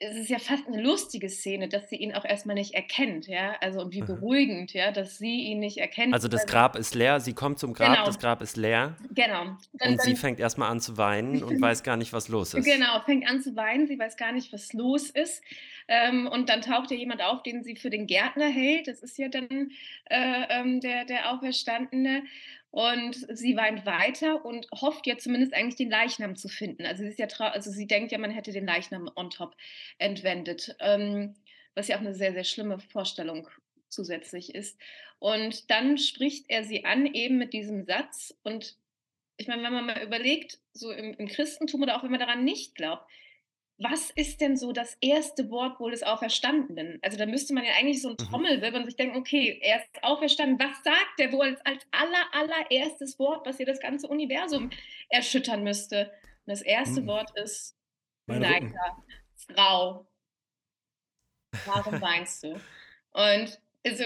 es ist ja fast eine lustige Szene, dass sie ihn auch erstmal nicht erkennt, ja. Also und wie Mhm. beruhigend, ja, dass sie ihn nicht erkennt. Also das Grab ist leer, sie kommt zum Grab, Genau. das Grab ist leer Genau. Dann, und sie dann, fängt erstmal an zu weinen und weiß gar nicht, was los ist. genau, fängt an zu weinen, sie weiß gar nicht, was los ist. Ähm, und dann taucht ja jemand auf, den sie für den Gärtner hält. Das ist ja dann äh, ähm, der, der Auferstandene. Und sie weint weiter und hofft ja zumindest eigentlich den Leichnam zu finden. Also sie, ja also sie denkt ja, man hätte den Leichnam on top entwendet. Ähm, was ja auch eine sehr, sehr schlimme Vorstellung zusätzlich ist. Und dann spricht er sie an, eben mit diesem Satz. Und ich meine, wenn man mal überlegt, so im, im Christentum oder auch wenn man daran nicht glaubt, was ist denn so das erste Wort wohl des Auferstandenen? Also da müsste man ja eigentlich so ein Mhm. Trommelwirbel und sich denken, okay, er ist auferstanden. Was sagt der wohl als, als aller, allererstes Wort, was hier das ganze Universum erschüttern müsste? Und das erste Mhm. Wort ist. Leiter, Frau. Warum weinst du? Und also,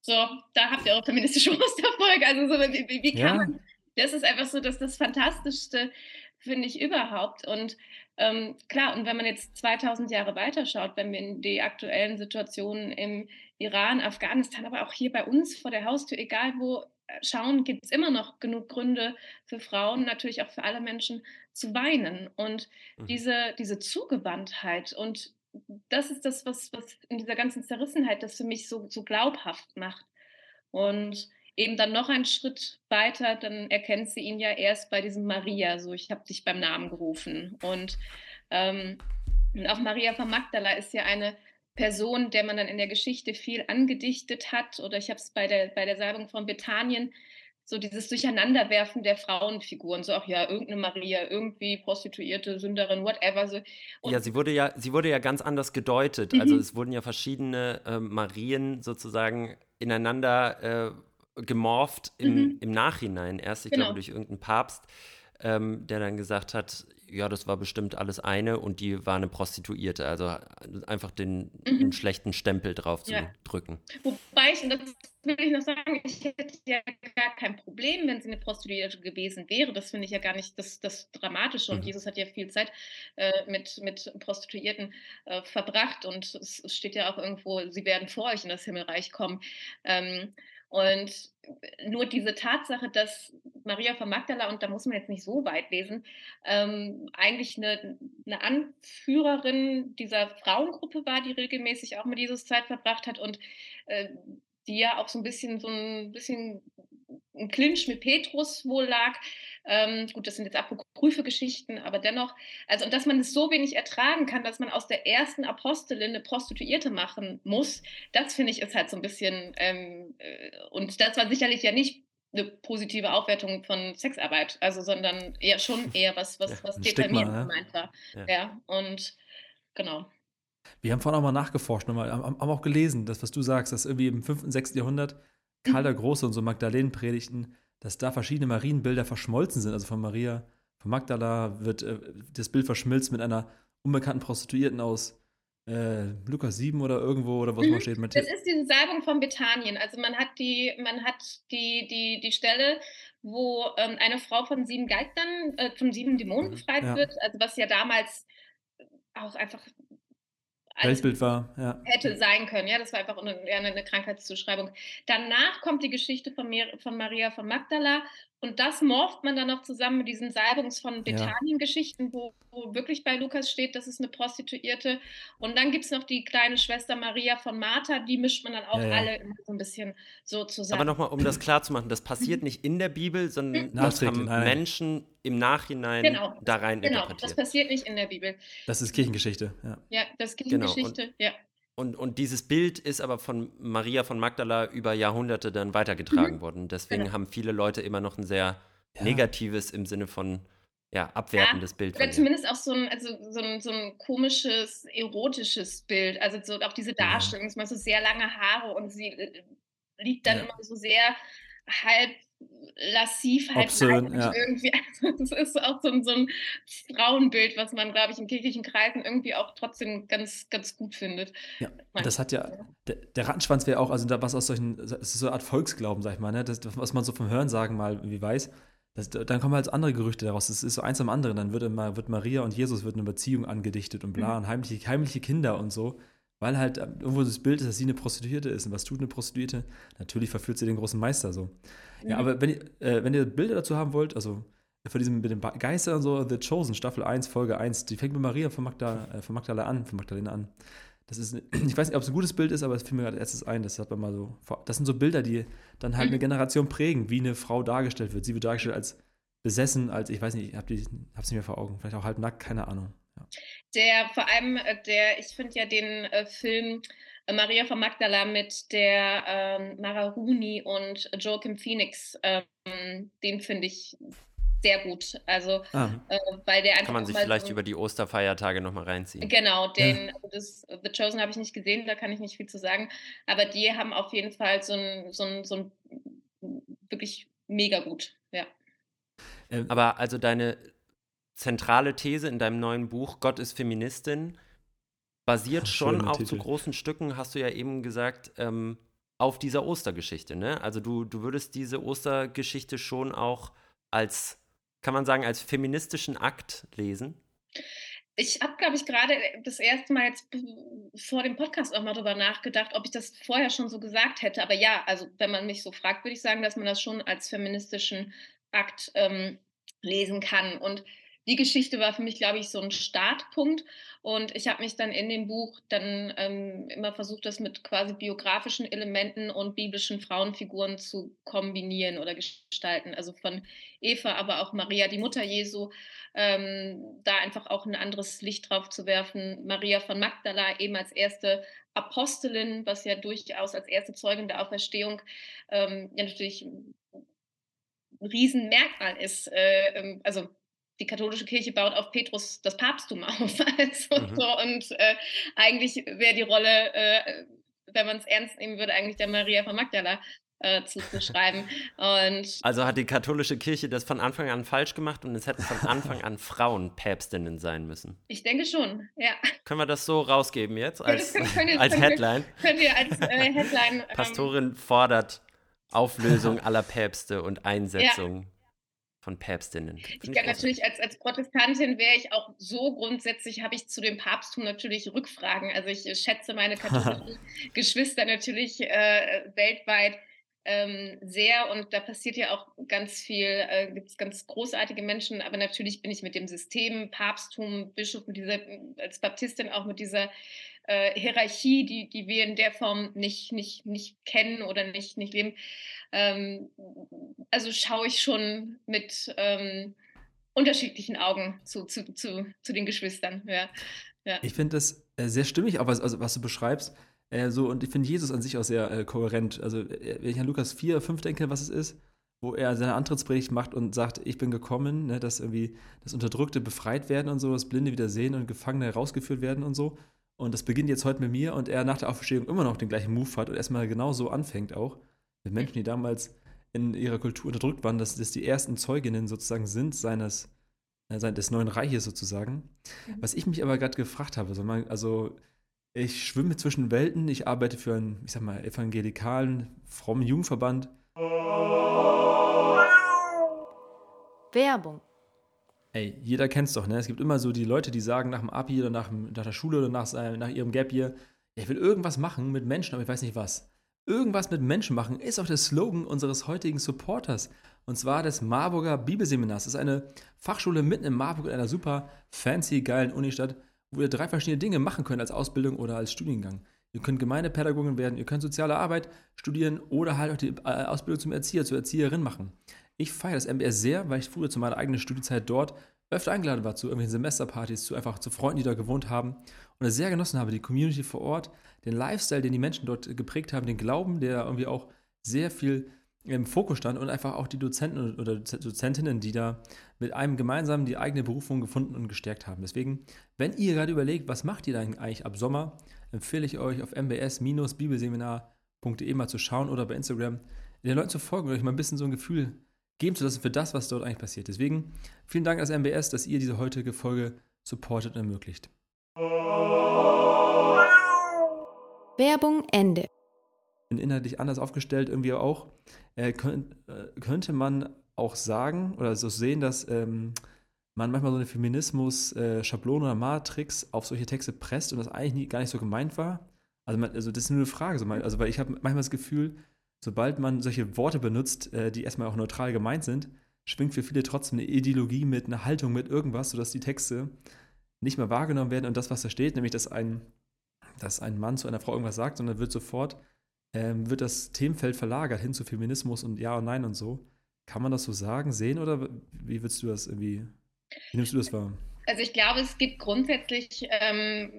so, da habt ihr eure feministische Musterfolge. Also, so, wie, wie, kann Ja. man, das ist einfach so das, das Fantastischste, finde ich, überhaupt. Und ähm, klar, und wenn man jetzt 2000 Jahre weiterschaut, wenn wir in die aktuellen Situationen im Iran, Afghanistan, aber auch hier bei uns vor der Haustür, egal wo, äh, schauen, gibt es immer noch genug Gründe für Frauen, natürlich auch für alle Menschen, zu weinen. Und Mhm. diese, diese Zugewandtheit und das ist das, was, was in dieser ganzen Zerrissenheit das für mich so, so glaubhaft macht. Und eben dann noch einen Schritt weiter, dann erkennt sie ihn ja erst bei diesem Maria, so ich habe dich beim Namen gerufen. Und, ähm, und auch Maria von Magdala ist ja eine Person, der man dann in der Geschichte viel angedichtet hat. Oder ich habe es bei der, bei der Salbung von Bethanien, so dieses Durcheinanderwerfen der Frauenfiguren, so auch ja, irgendeine Maria, irgendwie Prostituierte, Sünderin, whatever. So. Und Ja, sie wurde ja, sie wurde ja ganz anders gedeutet. Also Mhm. es wurden ja verschiedene ähm, Marien sozusagen ineinander äh, gemorpht im, Mhm. im Nachhinein. Erst, ich Genau. glaube, durch irgendeinen Papst, ähm, der dann gesagt hat, ja, das war bestimmt alles eine und die war eine Prostituierte. Also einfach den, Mhm. den schlechten Stempel drauf zu Ja. drücken. Wobei ich, und das will ich noch sagen, ich hätte ja gar kein Problem, wenn sie eine Prostituierte gewesen wäre. Das finde ich ja gar nicht das, das Dramatische. Und Mhm. Jesus hat ja viel Zeit äh, mit, mit Prostituierten äh, verbracht. Und es, es steht ja auch irgendwo, sie werden vor euch in das Himmelreich kommen. Ähm, und nur diese Tatsache, dass Maria von Magdala, und da muss man jetzt nicht so weit lesen, ähm, eigentlich eine, eine Anführerin dieser Frauengruppe war, die regelmäßig auch mit Jesus Zeit verbracht hat und äh, die ja auch so ein bisschen so ein bisschen ein Clinch mit Petrus wohl lag. Ähm, gut, das sind jetzt apokryphe Geschichten, aber dennoch, also und dass man es so wenig ertragen kann, dass man aus der ersten Apostelin eine Prostituierte machen muss, das finde ich ist halt so ein bisschen, ähm, äh, und das war sicherlich ja nicht eine positive Aufwertung von Sexarbeit, also sondern eher schon eher was, was, Ja, was deprimierend ne? gemeint war. Ja. Ja. und genau. Wir haben vorhin auch mal nachgeforscht, nochmal, haben, haben auch gelesen, das, was du sagst, dass irgendwie im 5. und 6. Jahrhundert Karl der Große und so Magdalenen predigten, dass da verschiedene Marienbilder verschmolzen sind. Also von Maria, von Magdala wird äh, das Bild verschmilzt mit einer unbekannten Prostituierten aus äh, Lukas 7 oder irgendwo oder was Mhm. mal steht. Das ist diese Salbung von Bethanien. Also man hat die, man hat die, die, die Stelle, wo ähm, eine Frau von sieben Geistern, äh, von sieben Dämonen Mhm. befreit Ja. wird, also was ja damals auch einfach Weltbild war, ja. hätte sein können. Ja, das war einfach eine, eine Krankheitszuschreibung. Danach kommt die Geschichte von, Mer von Maria von Magdala und das morpht man dann noch zusammen mit diesen Salbungs von Bethanien-Geschichten, wo, wo wirklich bei Lukas steht, das ist eine Prostituierte. Und dann gibt es noch die kleine Schwester Maria von Martha, die mischt man dann auch Ja, ja. alle immer so ein bisschen so zusammen. Aber nochmal, um das klar zu machen, das passiert nicht in der Bibel, sondern das Nachträglich, haben. Menschen im Nachhinein Genau. da rein genau, das interpretiert. passiert nicht in der Bibel. Das ist Kirchengeschichte, ja. Ja, das ist Genau, Kirchengeschichte, ja. Und, und dieses Bild ist aber von Maria von Magdala über Jahrhunderte dann weitergetragen worden. Deswegen Genau. haben viele Leute immer noch ein sehr Ja. negatives im Sinne von ja, abwertendes Bild von Oder zumindest auch so ein, also so ein, so ein komisches, erotisches Bild. Also so auch diese Darstellung, es mal so sehr lange Haare und sie äh, liegt dann Ja. immer so sehr halb lassiv, Obszön, leibend ja. irgendwie. Also das ist auch so ein, so ein Frauenbild, was man, glaube ich, in kirchlichen Kreisen irgendwie auch trotzdem ganz, ganz gut findet. Ja, das hat ja, der, der Rattenschwanz wäre auch, also da was aus solchen, es ist so eine Art Volksglauben, sag ich mal, ne? das, was man so vom Hörensagen mal wie weiß, Das, dann kommen halt andere Gerüchte daraus. Das ist so eins am anderen. Dann wird, immer, wird Maria und Jesus wird eine Beziehung angedichtet und bla, mhm. und heimliche, heimliche Kinder und so. Weil halt ähm, irgendwo das Bild ist, dass sie eine Prostituierte ist. Und was tut eine Prostituierte? Natürlich verführt sie den großen Meister so. Ja, mhm. aber wenn ihr, äh, wenn ihr Bilder dazu haben wollt, also von diesem mit den Geistern und so, The Chosen, Staffel 1, Folge 1, die fängt mit Maria von, Magda, äh, von Magdalena an, von Magdalena an. Das ist, ich weiß nicht, ob es ein gutes Bild ist, aber es fiel mir gerade erstes ein. Das hat man mal so. Das sind so Bilder, die dann halt mhm. eine Generation prägen, wie eine Frau dargestellt wird. Sie wird dargestellt als besessen, als, ich weiß nicht, ich habe es nicht mehr vor Augen. Vielleicht auch halb nackt, keine Ahnung. Ja. Der, vor allem, äh, der, ich finde ja den äh, Film äh, Maria von Magdala mit der ähm, Mara Rooney und Joachim Phoenix, ähm, den finde ich sehr gut. Also, ah. äh, weil der einfach. Kann man sich vielleicht so, über die Osterfeiertage nochmal reinziehen. Genau, den, ja. das, The Chosen habe ich nicht gesehen, da kann ich nicht viel zu sagen. Aber die haben auf jeden Fall so ein, so ein, so ein wirklich mega gut, ja. Ähm, Aber also deine zentrale These in deinem neuen Buch, Gott ist Feministin, basiert Ach, schon auf Titel. zu großen Stücken, hast du ja eben gesagt, ähm, auf dieser Ostergeschichte. Ne? Also du, du würdest diese Ostergeschichte schon auch als, kann man sagen, als feministischen Akt lesen? Ich habe, glaube ich, gerade das erste Mal jetzt vor dem Podcast auch mal darüber nachgedacht, ob ich das vorher schon so gesagt hätte. Aber ja, also wenn man mich so fragt, würde ich sagen, dass man das schon als feministischen Akt ähm, lesen kann. Und die Geschichte war für mich, glaube ich, so ein Startpunkt. Und ich habe mich dann in dem Buch dann ähm, immer versucht, das mit quasi biografischen Elementen und biblischen Frauenfiguren zu kombinieren oder gestalten. Also von Eva, aber auch Maria, die Mutter Jesu, ähm, da einfach auch ein anderes Licht drauf zu werfen. Maria von Magdala eben als erste Apostelin, was ja durchaus als erste Zeugin der Auferstehung ähm, ja natürlich ein Riesenmerkmal ist. Äh, ähm, also die katholische Kirche baut auf Petrus das Papsttum auf. Also, mhm. so, und äh, eigentlich wäre die Rolle, äh, wenn man es ernst nehmen würde, eigentlich der Maria von Magdala äh, zuzuschreiben. Und also hat die katholische Kirche das von Anfang an falsch gemacht und es hätten von Anfang an Frauen Päpstinnen sein müssen. Ich denke schon, ja. Können wir das so rausgeben jetzt als, ja, können, als Headline? Können wir als äh, Headline. Ähm, Pastorin fordert Auflösung aller Päpste und Einsetzung. Ja von Päpstinnen. ich glaube natürlich, als, als Protestantin wäre ich auch so grundsätzlich, habe ich zu dem Papsttum natürlich Rückfragen. Also ich schätze meine katholischen Geschwister natürlich äh, weltweit ähm, sehr und da passiert ja auch ganz viel, äh, gibt es ganz großartige Menschen, aber natürlich bin ich mit dem System, Papsttum, Bischof, mit dieser, als Baptistin auch mit dieser äh, Hierarchie, die, die wir in der Form nicht, nicht, nicht kennen oder nicht, nicht leben. Ähm, also schaue ich schon mit ähm, unterschiedlichen Augen zu, zu, zu, zu den Geschwistern. Ja. Ja. Ich finde das äh, sehr stimmig, auch was, also, was du beschreibst. Äh, so, und ich finde Jesus an sich auch sehr äh, kohärent. Also, äh, wenn ich an Lukas 4, 5 denke, was es ist, wo er seine Antrittspredigt macht und sagt, ich bin gekommen, ne, dass irgendwie das Unterdrückte befreit werden und so, das Blinde wieder sehen und Gefangene herausgeführt werden und so. Und das beginnt jetzt heute mit mir und er nach der Auferstehung immer noch den gleichen Move hat und erstmal genau so anfängt auch. Mit Menschen, die damals in ihrer Kultur unterdrückt waren, dass das die ersten Zeuginnen sozusagen sind seines, äh, des neuen Reiches sozusagen. Mhm. Was ich mich aber gerade gefragt habe, also, man, also ich schwimme zwischen Welten, ich arbeite für einen, ich sag mal, evangelikalen, frommen Jugendverband. Werbung. Ey, jeder kennt es doch, ne? Es gibt immer so die Leute, die sagen nach dem Abi oder nach, nach der Schule oder nach, nach ihrem Gap Year, ja, ich will irgendwas machen mit Menschen, aber ich weiß nicht was. Irgendwas mit Menschen machen ist auch der Slogan unseres heutigen Supporters. Und zwar des Marburger Bibelseminars. Das ist eine Fachschule mitten in Marburg in einer super fancy, geilen Unistadt, wo ihr drei verschiedene Dinge machen könnt als Ausbildung oder als Studiengang. Ihr könnt Gemeindepädagogin werden, ihr könnt soziale Arbeit studieren oder halt auch die äh, Ausbildung zum Erzieher, zur Erzieherin machen. Ich feiere das MBS sehr, weil ich früher zu meiner eigenen Studiezeit dort öfter eingeladen war zu irgendwelchen Semesterpartys, zu einfach zu Freunden, die da gewohnt haben und es sehr genossen habe, die Community vor Ort, den Lifestyle, den die Menschen dort geprägt haben, den Glauben, der irgendwie auch sehr viel im Fokus stand und einfach auch die Dozenten oder Dozentinnen, die da mit einem gemeinsam die eigene Berufung gefunden und gestärkt haben. Deswegen, wenn ihr gerade überlegt, was macht ihr dann eigentlich ab Sommer, empfehle ich euch auf mbs-bibelseminar.de mal zu schauen oder bei Instagram den Leuten zu folgen und euch mal ein bisschen so ein Gefühl geben zu lassen für das, was dort eigentlich passiert. Deswegen vielen Dank als MBS, dass ihr diese heutige Folge supportet und ermöglicht. Werbung Ende. Inhaltlich anders aufgestellt, irgendwie auch. Äh, könnt, äh, könnte man auch sagen oder so sehen, dass ähm, man manchmal so eine Feminismus-Schablone oder Matrix auf solche Texte presst und das eigentlich nie, gar nicht so gemeint war? Also, man, also das ist nur eine Frage. So also, weil ich habe manchmal das Gefühl, sobald man solche Worte benutzt, äh, die erstmal auch neutral gemeint sind, schwingt für viele trotzdem eine Ideologie mit, eine Haltung mit irgendwas, sodass die Texte nicht mehr wahrgenommen werden und das, was da steht, nämlich dass ein, dass ein Mann zu einer Frau irgendwas sagt, sondern wird sofort, ähm, wird das Themenfeld verlagert hin zu Feminismus und Ja und Nein und so. Kann man das so sagen, sehen oder wie würdest du das irgendwie, wie nimmst du das wahr? Also ich glaube, es gibt grundsätzlich ähm,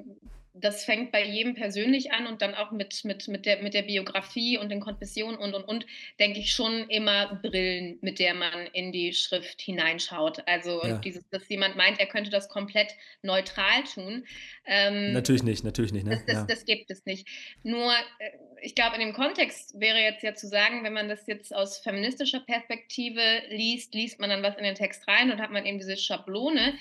das fängt bei jedem persönlich an und dann auch mit, mit, mit, der, mit der Biografie und den Konfessionen und, und, und, denke ich schon immer Brillen, mit der man in die Schrift hineinschaut. Also ja. dieses, dass jemand meint, er könnte das komplett neutral tun. Ähm, natürlich nicht, natürlich nicht. Ne? Das, das, ja. das, gibt es nicht. Nur, äh, ich glaube, in dem Kontext wäre jetzt ja zu sagen, wenn man das jetzt aus feministischer Perspektive liest, liest man dann was in den Text rein und hat man eben diese Schablone.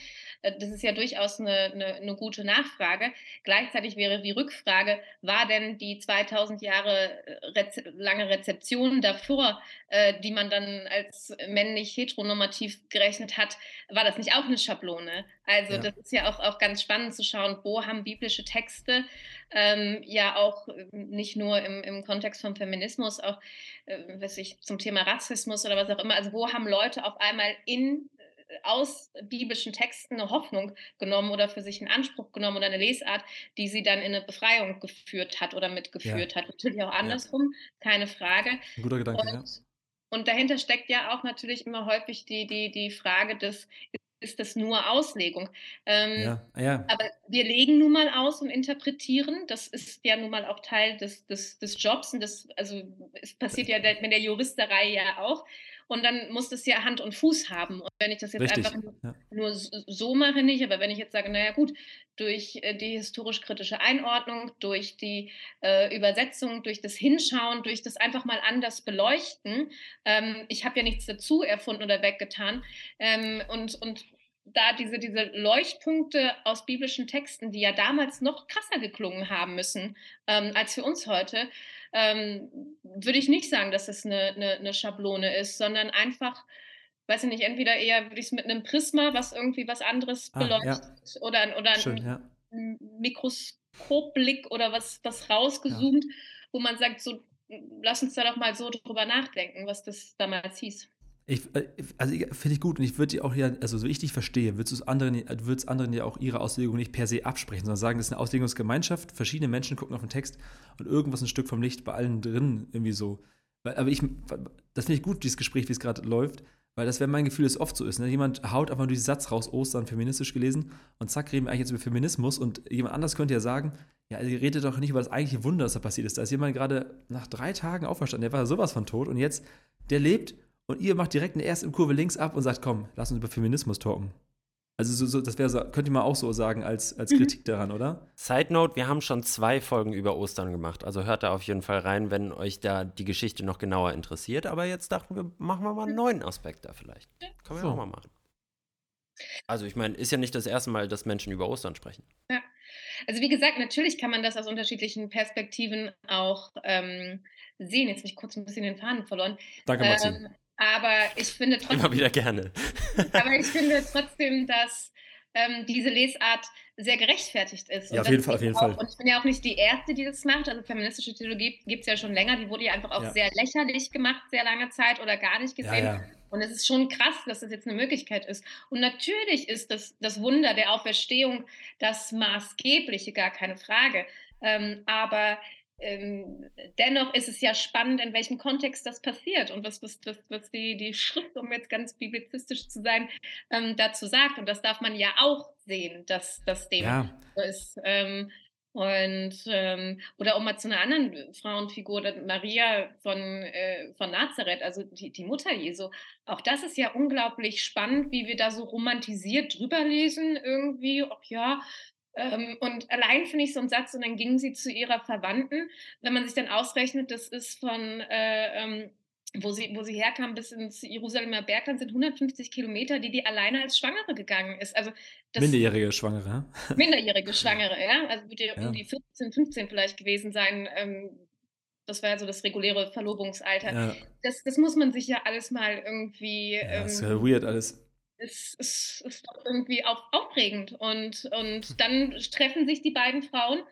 Äh, das ist ja durchaus eine, eine, eine, gute Nachfrage. Gleichzeitig wäre die Rückfrage, war denn die 2000 Jahre äh, Reze lange Rezeption davor, äh, die man dann als männlich heteronormativ gerechnet hat, war das nicht auch eine Schablone? Also ja. das ist ja auch, auch ganz spannend zu schauen, wo haben biblische Texte ähm, ja auch äh, nicht nur im, im Kontext vom Feminismus, auch äh, was ich, zum Thema Rassismus oder was auch immer, also wo haben Leute auf einmal in aus biblischen Texten eine Hoffnung genommen oder für sich in Anspruch genommen oder eine Lesart, die sie dann in eine Befreiung geführt hat oder mitgeführt ja. hat. Natürlich auch andersrum, ja. keine Frage. Ein guter Gedanke, und, ja. Und dahinter steckt ja auch natürlich immer häufig die, die, die Frage des, ist das nur Auslegung. Ähm, ja, ja. Aber wir legen nun mal aus und interpretieren. Das ist ja nun mal auch Teil des, des, des Jobs. Und das, also es passiert ja mit der Juristerei ja auch. Und dann muss das ja Hand und Fuß haben. Und wenn ich das jetzt Richtig, einfach nur, ja. nur, so mache, nicht, aber wenn ich jetzt sage, naja gut, durch äh, die historisch-kritische Einordnung, durch die äh, Übersetzung, durch das Hinschauen, durch das einfach mal anders beleuchten, ähm, ich habe ja nichts dazu erfunden oder weggetan. Ähm, und, und da diese, diese Leuchtpunkte aus biblischen Texten, die ja damals noch krasser geklungen haben müssen ähm, als für uns heute, ähm, würde ich nicht sagen, dass es eine, eine, eine Schablone ist, sondern einfach, weiß ich nicht, entweder eher würde ich es mit einem Prisma, was irgendwie was anderes ah, beleuchtet, ja. oder, oder Schön, ja. ein Mikroskopblick oder was, was rausgezoomt, ja. wo man sagt, so, lass uns da doch mal so drüber nachdenken, was das damals hieß. Ich, äh, also finde ich gut und ich würde dir auch ja, also so ich dich verstehe, würdest du es anderen, würdest anderen ja auch ihre Auslegung nicht per se absprechen, sondern sagen, das ist eine Auslegungsgemeinschaft, verschiedene Menschen gucken auf den Text und irgendwas ein Stück vom Licht bei allen drin irgendwie so. Aber ich, das finde ich gut, dieses Gespräch, wie es gerade läuft, weil das wäre mein Gefühl, dass es oft so ist. Ne? Jemand haut einfach nur diesen Satz raus, Ostern feministisch gelesen und zack, reden wir eigentlich jetzt über Feminismus und jemand anders könnte ja sagen, ja, ihr redet doch nicht über das eigentliche Wunder, das da passiert ist. Da ist jemand gerade nach drei Tagen auferstanden, der war sowas von tot und jetzt, der lebt und ihr macht direkt eine erste Kurve links ab und sagt, komm, lass uns über Feminismus talken. Also so, so, das wäre so, könnte man auch so sagen als, als mhm. Kritik daran, oder? Side Note, wir haben schon zwei Folgen über Ostern gemacht. Also hört da auf jeden Fall rein, wenn euch da die Geschichte noch genauer interessiert. Aber jetzt dachten wir, machen wir mal einen neuen Aspekt da vielleicht. Können wir so. auch mal machen. Also ich meine, ist ja nicht das erste Mal, dass Menschen über Ostern sprechen. Ja. Also wie gesagt, natürlich kann man das aus unterschiedlichen Perspektiven auch ähm, sehen. Jetzt habe ich kurz ein bisschen den Faden verloren. Danke, Maxi. Ähm, aber ich finde trotzdem. Immer wieder gerne. aber ich finde trotzdem, dass ähm, diese Lesart sehr gerechtfertigt ist. Ja, auf jeden Fall, auf jeden auch, Fall. Und ich bin ja auch nicht die Erste, die das macht. Also feministische Theologie gibt es ja schon länger. Die wurde ja einfach auch ja. sehr lächerlich gemacht, sehr lange Zeit oder gar nicht gesehen. Ja, ja. Und es ist schon krass, dass das jetzt eine Möglichkeit ist. Und natürlich ist das, das Wunder der Auferstehung das Maßgebliche, gar keine Frage. Ähm, aber ähm, dennoch ist es ja spannend, in welchem Kontext das passiert und was, was, was, was die, die Schrift, um jetzt ganz biblizistisch zu sein, ähm, dazu sagt. Und das darf man ja auch sehen, dass das dem ja. so ist. Ähm, und ähm, oder auch mal zu einer anderen Frauenfigur, Maria von, äh, von Nazareth, also die, die Mutter Jesu. Auch das ist ja unglaublich spannend, wie wir da so romantisiert drüber lesen, irgendwie, ach ja, und allein finde ich so einen Satz, und dann ging sie zu ihrer Verwandten. Wenn man sich dann ausrechnet, das ist von, äh, ähm, wo, sie, wo sie herkam, bis ins Jerusalemer Bergland, sind 150 Kilometer, die die alleine als Schwangere gegangen ist. Also das, minderjährige Schwangere. Minderjährige Schwangere, ja. Also wird ja um die 14, 15 vielleicht gewesen sein. Ähm, das war ja so das reguläre Verlobungsalter. Ja. Das, das muss man sich ja alles mal irgendwie. Ja, ist ähm, ja weird alles. Es, es ist doch irgendwie auf, aufregend. Und, und dann treffen sich die beiden Frauen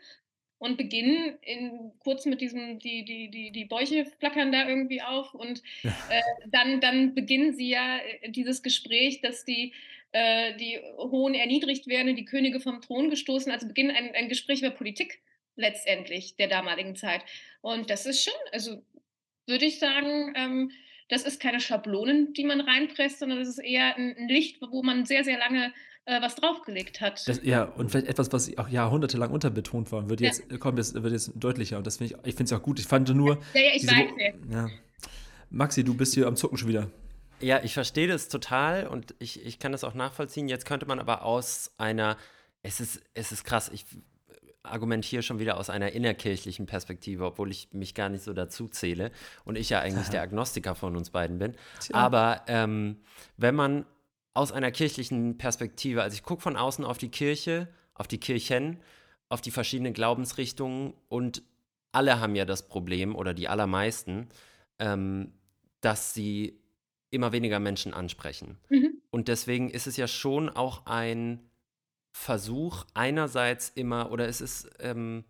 und beginnen in, kurz mit diesem, die, die, die, die Bäuche flackern da irgendwie auf und Ja. äh, dann, dann beginnen sie ja äh, dieses Gespräch, dass die, äh, die Hohen erniedrigt werden, die Könige vom Thron gestoßen, also beginnen ein, ein Gespräch über Politik letztendlich der damaligen Zeit. Und das ist schon, also würde ich sagen, ähm, das ist keine Schablonen, die man reinpresst, sondern das ist eher ein, Licht, wo man sehr, sehr lange äh, was draufgelegt hat. Das, ja, und vielleicht etwas, was auch jahrhundertelang unterbetont war, wird Ja. jetzt, kommt jetzt, wird jetzt deutlicher. Und das finde ich, ich finde es auch gut. Ich fand nur. ja, ja, ich diese- weiß. Ja. Ja. Maxi, du bist hier am Zucken schon wieder. Ja, ich verstehe das total und ich, ich kann das auch nachvollziehen. Jetzt könnte man aber aus einer, es ist, es ist krass, ich argumentiere schon wieder aus einer innerkirchlichen Perspektive, obwohl ich mich gar nicht so dazu zähle und ich ja eigentlich der Agnostiker von uns beiden bin. Tja. Aber ähm, wenn man aus einer kirchlichen Perspektive, also ich gucke von außen auf die Kirche, auf die Kirchen, auf die verschiedenen Glaubensrichtungen und alle haben ja das Problem oder die allermeisten, ähm, dass sie immer weniger Menschen ansprechen. Mhm. Und deswegen ist es ja schon auch ein Versuch, einerseits immer, oder es ist ähm,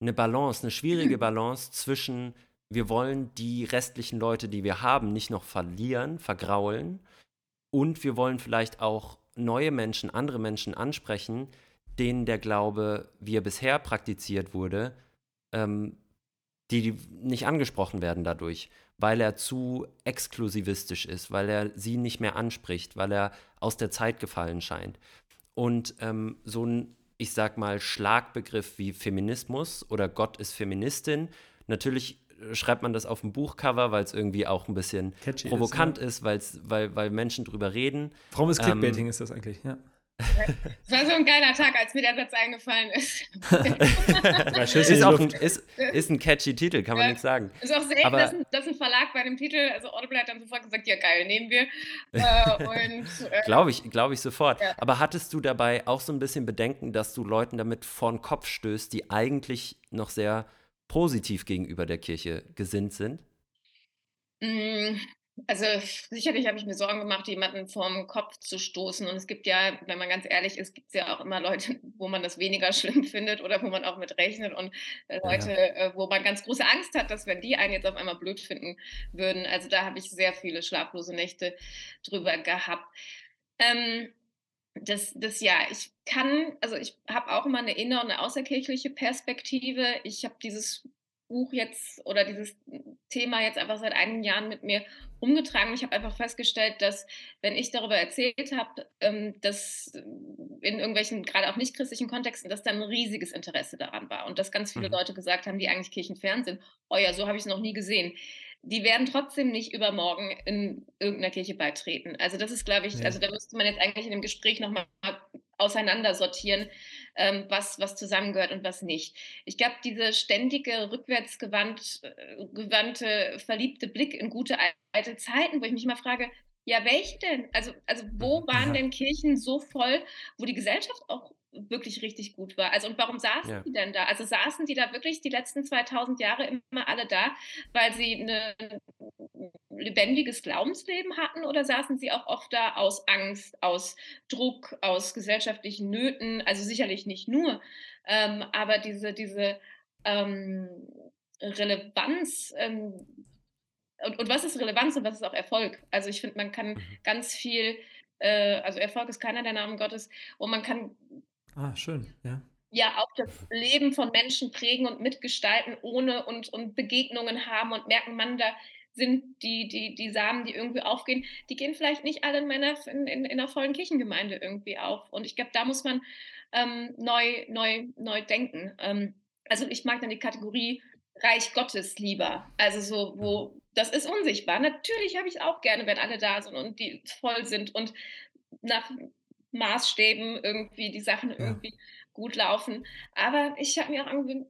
eine Balance, eine schwierige Balance zwischen, wir wollen die restlichen Leute, die wir haben, nicht noch verlieren, vergraulen, und wir wollen vielleicht auch neue Menschen, andere Menschen ansprechen, denen der Glaube, wie er bisher praktiziert wurde, ähm, die nicht angesprochen werden dadurch, weil er zu exklusivistisch ist, weil er sie nicht mehr anspricht, weil er aus der Zeit gefallen scheint. Und ähm, so ein, ich sag mal, Schlagbegriff wie Feminismus oder Gott ist Feministin, natürlich äh, schreibt man das auf dem Buchcover, weil es irgendwie auch ein bisschen Catchy ist, provokant ist, weil's, weil, weil Menschen drüber reden. Ist Ähm, Clickbaiting ist das eigentlich? Ja. Es war so ein geiler Tag, als mir der Satz eingefallen ist. Ist auch ein, ist, ist ein catchy Titel, kann man Ja. nichts sagen. Ist auch selten, Aber- dass, ein, dass ein Verlag bei dem Titel, also Audible hat dann sofort gesagt, ja geil, nehmen wir. Äh, äh, Glaube ich, glaube ich sofort. Ja. Aber hattest du dabei auch so ein bisschen Bedenken, dass du Leuten damit vor den Kopf stößt, die eigentlich noch sehr positiv gegenüber der Kirche gesinnt sind? Also sicherlich habe ich mir Sorgen gemacht, jemanden vorm Kopf zu stoßen. Und es gibt ja, wenn man ganz ehrlich ist, gibt es ja auch immer Leute, wo man das weniger schlimm findet oder wo man auch mit rechnet und äh, Ja. Leute, äh, wo man ganz große Angst hat, dass wenn die einen jetzt auf einmal blöd finden würden. Also da habe ich sehr viele schlaflose Nächte drüber gehabt. Ähm, das, das ja, ich kann, also ich habe auch immer eine inner- und eine außerkirchliche Perspektive. Ich habe dieses Buch jetzt oder dieses Thema jetzt einfach seit einigen Jahren mit mir umgetragen. Ich habe einfach festgestellt, dass wenn ich darüber erzählt habe, ähm, dass in irgendwelchen, gerade auch nicht christlichen Kontexten, dass da ein riesiges Interesse daran war und dass ganz viele Mhm. Leute gesagt haben, die eigentlich kirchenfern sind, oh ja, so habe ich es noch nie gesehen. Die werden trotzdem nicht übermorgen in irgendeiner Kirche beitreten. Also das ist, glaube ich, Nee. also da müsste man jetzt eigentlich in dem Gespräch nochmal auseinandersortieren, ähm, was, was zusammengehört und was nicht. Ich glaube, diese ständige, rückwärtsgewandt, äh, gewandte, verliebte Blick in gute alte Zeiten, wo ich mich mal frage, ja, welche denn? Also, also wo waren denn Kirchen so voll, wo die Gesellschaft auch wirklich richtig gut war? Also und warum saßen Ja. die denn da? Also saßen die da wirklich die letzten 2000 Jahre immer alle da, weil sie ein lebendiges Glaubensleben hatten oder saßen sie auch oft da aus Angst, aus Druck, aus gesellschaftlichen Nöten? Also sicherlich nicht nur, ähm, aber diese, diese ähm, Relevanz ähm, und, und was ist Relevanz und was ist auch Erfolg? Also ich finde, man kann Mhm. ganz viel, äh, also Erfolg ist keiner der Namen Gottes und man kann Ah, schön, ja. ja auch das Leben von Menschen prägen und mitgestalten ohne und, und Begegnungen haben und merken, man, da sind die, die, die Samen, die irgendwie aufgehen, die gehen vielleicht nicht alle in meiner in, in, in einer vollen Kirchengemeinde irgendwie auf. Und ich glaube, da muss man ähm, neu, neu, neu denken. Ähm, also ich mag dann die Kategorie Reich Gottes lieber. Also so, wo das ist unsichtbar. Natürlich habe ich es auch gerne, wenn alle da sind und die voll sind und nach Maßstäben irgendwie die Sachen irgendwie gut laufen. Aber ich habe mir auch angewöhnt,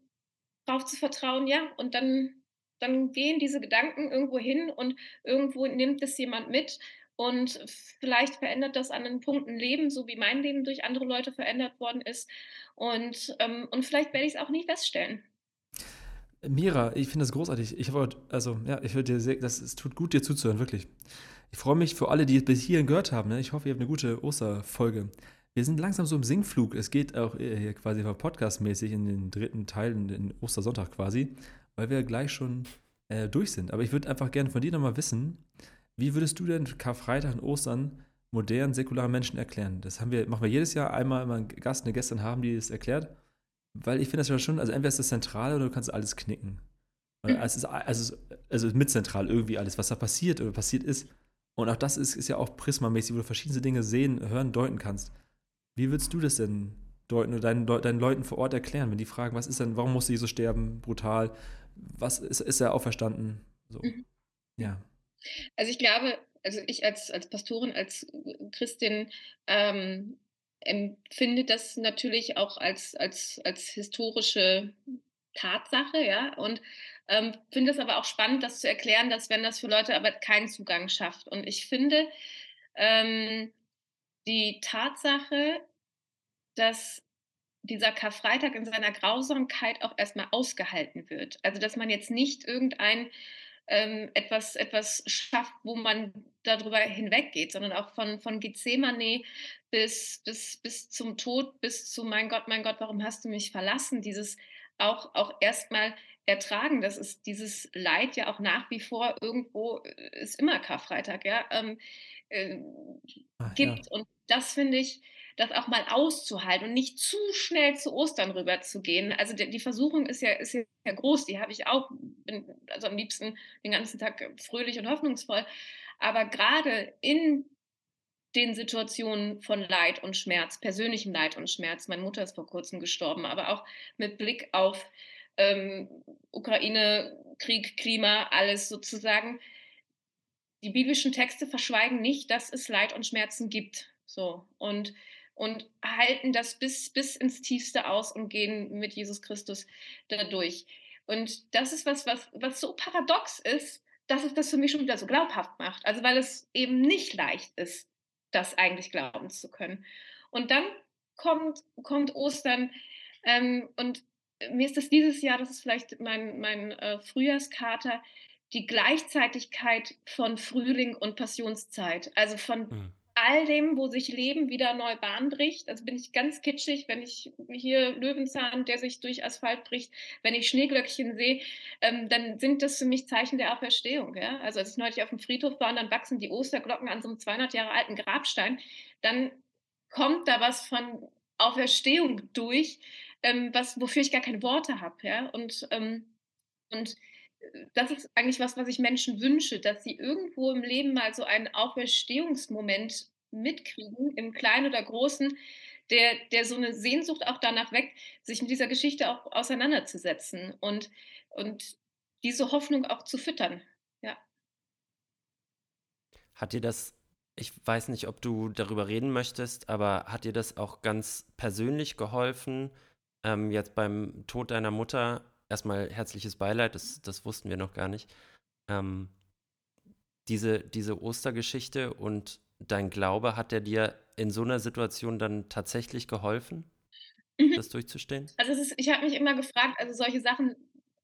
darauf zu vertrauen, ja, und dann, dann gehen diese Gedanken irgendwo hin und irgendwo nimmt es jemand mit. Und vielleicht verändert das an den Punkten Leben, so wie mein Leben durch andere Leute verändert worden ist. Und, ähm, und vielleicht werde ich es auch nie feststellen. Mira, ich finde das großartig. Ich habe, also, ja, ich würde dir sehr, das, es tut gut, dir zuzuhören, wirklich. Ich freue mich für alle, die es bis hierhin gehört haben. Ne? Ich hoffe, ihr habt eine gute Osterfolge. Wir sind langsam so im Singflug. Es geht auch hier quasi podcastmäßig in den dritten Teil, in den Ostersonntag quasi, weil wir gleich schon äh, durch sind. Aber ich würde einfach gerne von dir nochmal wissen, wie würdest du denn Karfreitag und Ostern modernen, säkularen Menschen erklären? Das haben wir, machen wir jedes Jahr einmal immer einen Gast, eine Gästin haben, die das erklärt. Weil ich finde das ja schon, also entweder ist das Zentrale oder du kannst alles knicken. Mhm. es ist, also, also mitzentral irgendwie alles, was da passiert oder passiert ist. Und auch das ist, ist ja auch prismamäßig, wo du verschiedene Dinge sehen, hören, deuten kannst. Wie würdest du das denn deuten oder deinen, deinen Leuten vor Ort erklären, wenn die fragen, was ist denn, warum musste Jesus sterben, brutal? Was ist, ist er auferstanden? So. Mhm. Ja. Also ich glaube, also ich als, als Pastorin, als Christin ähm, empfinde das natürlich auch als, als, als historische Tatsache, ja, und ähm, finde es aber auch spannend, das zu erklären, dass wenn das für Leute aber keinen Zugang schafft. Und ich finde ähm, die Tatsache, dass dieser Karfreitag in seiner Grausamkeit auch erstmal ausgehalten wird. Also dass man jetzt nicht irgendein ähm, etwas, etwas schafft, wo man darüber hinweggeht, sondern auch von, von Gethsemane bis, bis, bis zum Tod, bis zu mein Gott, mein Gott, warum hast du mich verlassen? Dieses auch, auch erstmal ertragen, dass es dieses Leid ja auch nach wie vor irgendwo äh, ist immer Karfreitag, ja, ähm, äh, Ach, gibt. Ja. Und das finde ich, das auch mal auszuhalten und nicht zu schnell zu Ostern rüber zu gehen. Also die, die Versuchung ist ja, ist ja groß, die habe ich auch, bin also am liebsten den ganzen Tag fröhlich und hoffnungsvoll. Aber gerade in den Situationen von Leid und Schmerz, persönlichem Leid und Schmerz, meine Mutter ist vor kurzem gestorben, aber auch mit Blick auf ähm, Ukraine, Krieg, Klima, alles sozusagen. Die biblischen Texte verschweigen nicht, dass es Leid und Schmerzen gibt. So. Und und halten das bis, bis ins Tiefste aus und gehen mit Jesus Christus dadurch. Und das ist was, was, was so paradox ist, dass es das für mich schon wieder so glaubhaft macht. Also weil es eben nicht leicht ist, das eigentlich glauben zu können. Und dann kommt, kommt Ostern ähm, und mir ist das dieses Jahr, das ist vielleicht mein, mein äh, Frühjahrskater, die Gleichzeitigkeit von Frühling und Passionszeit. Also von mhm all dem, wo sich Leben wieder neu Bahn bricht. Also bin ich ganz kitschig, wenn ich hier Löwenzahn, der sich durch Asphalt bricht, wenn ich Schneeglöckchen sehe, ähm, dann sind das für mich Zeichen der Auferstehung. Ja? Also als ich neulich auf dem Friedhof war und dann wachsen die Osterglocken an so einem 200 Jahre alten Grabstein, dann kommt da was von Auferstehung durch, ähm, was, wofür ich gar keine Worte habe. Ja? Und, ähm, und das ist eigentlich was, was ich Menschen wünsche, dass sie irgendwo im Leben mal so einen Auferstehungsmoment mitkriegen, im Kleinen oder Großen, der, der so eine Sehnsucht auch danach weckt, sich mit dieser Geschichte auch auseinanderzusetzen und, und diese Hoffnung auch zu füttern. Ja. Hat dir das, ich weiß nicht, ob du darüber reden möchtest, aber hat dir das auch ganz persönlich geholfen, ähm, jetzt beim Tod deiner Mutter erstmal herzliches Beileid, das, das wussten wir noch gar nicht. Ähm, diese, diese Ostergeschichte und dein Glaube, hat der dir in so einer Situation dann tatsächlich geholfen, mhm. das durchzustehen? Also ist, ich habe mich immer gefragt, also solche Sachen,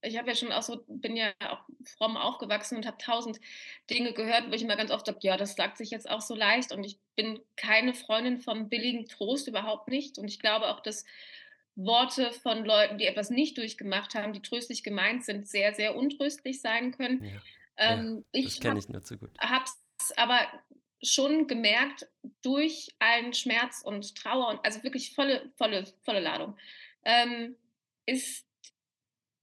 ich habe ja schon auch so, bin ja auch fromm aufgewachsen und habe tausend Dinge gehört, wo ich immer ganz oft sage, ja, das sagt sich jetzt auch so leicht und ich bin keine Freundin vom billigen Trost, überhaupt nicht. Und ich glaube auch, dass Worte von Leuten, die etwas nicht durchgemacht haben, die tröstlich gemeint sind, sehr, sehr untröstlich sein können. Ja, ähm, ja, das kenne ich nur zu gut. habe es aber schon gemerkt, durch allen Schmerz und Trauer und also wirklich volle, volle, volle Ladung, ähm, ist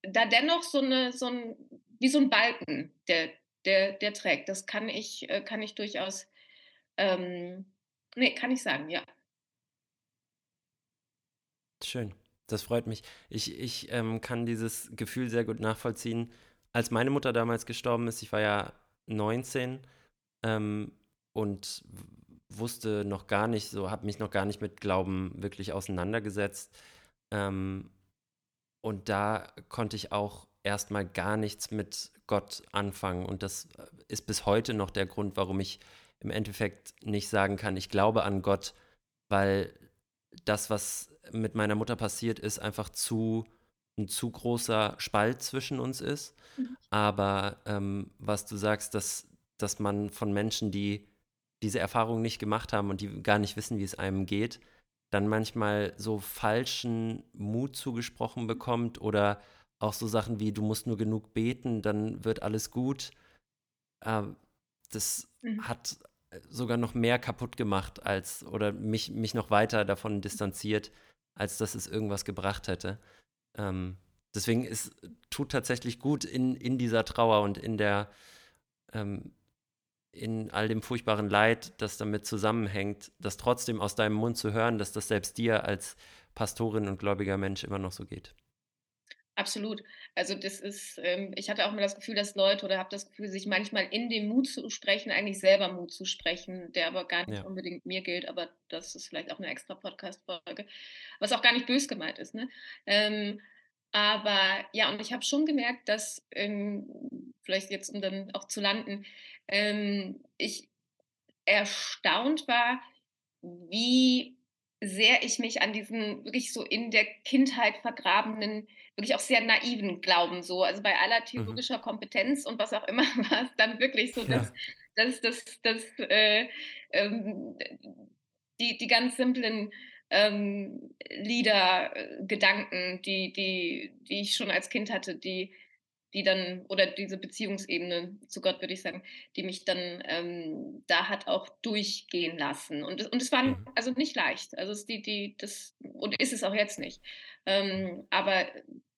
da dennoch so eine, so ein, wie so ein Balken, der, der, der trägt. Das kann ich, äh, kann ich durchaus, ähm, nee, kann ich sagen, ja. Schön. Das freut mich. Ich, ich ähm, kann dieses Gefühl sehr gut nachvollziehen. Als meine Mutter damals gestorben ist, ich war ja 19 ähm, und wusste noch gar nicht, so habe mich noch gar nicht mit Glauben wirklich auseinandergesetzt. Ähm, und da konnte ich auch erstmal gar nichts mit Gott anfangen. Und das äh, ist bis heute noch der Grund, warum ich im Endeffekt nicht sagen kann, ich glaube an Gott, weil das, was mit meiner Mutter passiert ist, einfach zu ein zu großer Spalt zwischen uns ist. Mhm. Aber ähm, was du sagst, dass, dass man von Menschen, die diese Erfahrung nicht gemacht haben und die gar nicht wissen, wie es einem geht, dann manchmal so falschen Mut zugesprochen bekommt oder auch so Sachen wie, du musst nur genug beten, dann wird alles gut. Äh, das mhm. hat sogar noch mehr kaputt gemacht als oder mich, mich noch weiter davon distanziert, als dass es irgendwas gebracht hätte. Ähm, deswegen es tut tatsächlich gut in, in dieser Trauer und in der ähm, in all dem furchtbaren Leid, das damit zusammenhängt, das trotzdem aus deinem Mund zu hören, dass das selbst dir als Pastorin und gläubiger Mensch immer noch so geht. Absolut. Also das ist, ähm, ich hatte auch mal das Gefühl, dass Leute oder habe das Gefühl, sich manchmal in dem Mut zu sprechen, eigentlich selber Mut zu sprechen, der aber gar nicht ja. unbedingt mir gilt, aber das ist vielleicht auch eine extra Podcast-Folge, was auch gar nicht bös gemeint ist. Ne? Ähm, aber ja, und ich habe schon gemerkt, dass, ähm, vielleicht jetzt, um dann auch zu landen, ähm, ich erstaunt war, wie sehr ich mich an diesen wirklich so in der Kindheit vergrabenen, wirklich auch sehr naiven Glauben so, also bei aller mhm. theologischer mhm. Kompetenz und was auch immer war es dann wirklich so, dass, ja. dass, dass, dass äh, ähm, die, die ganz simplen ähm, Lieder, äh, Gedanken, die, die, die ich schon als Kind hatte, die, die dann, oder diese Beziehungsebene zu Gott, würde ich sagen, die mich dann ähm, da hat auch durchgehen lassen. Und, und es war mhm. also nicht leicht. Also es die, die, das, und ist es auch jetzt nicht. Ähm, aber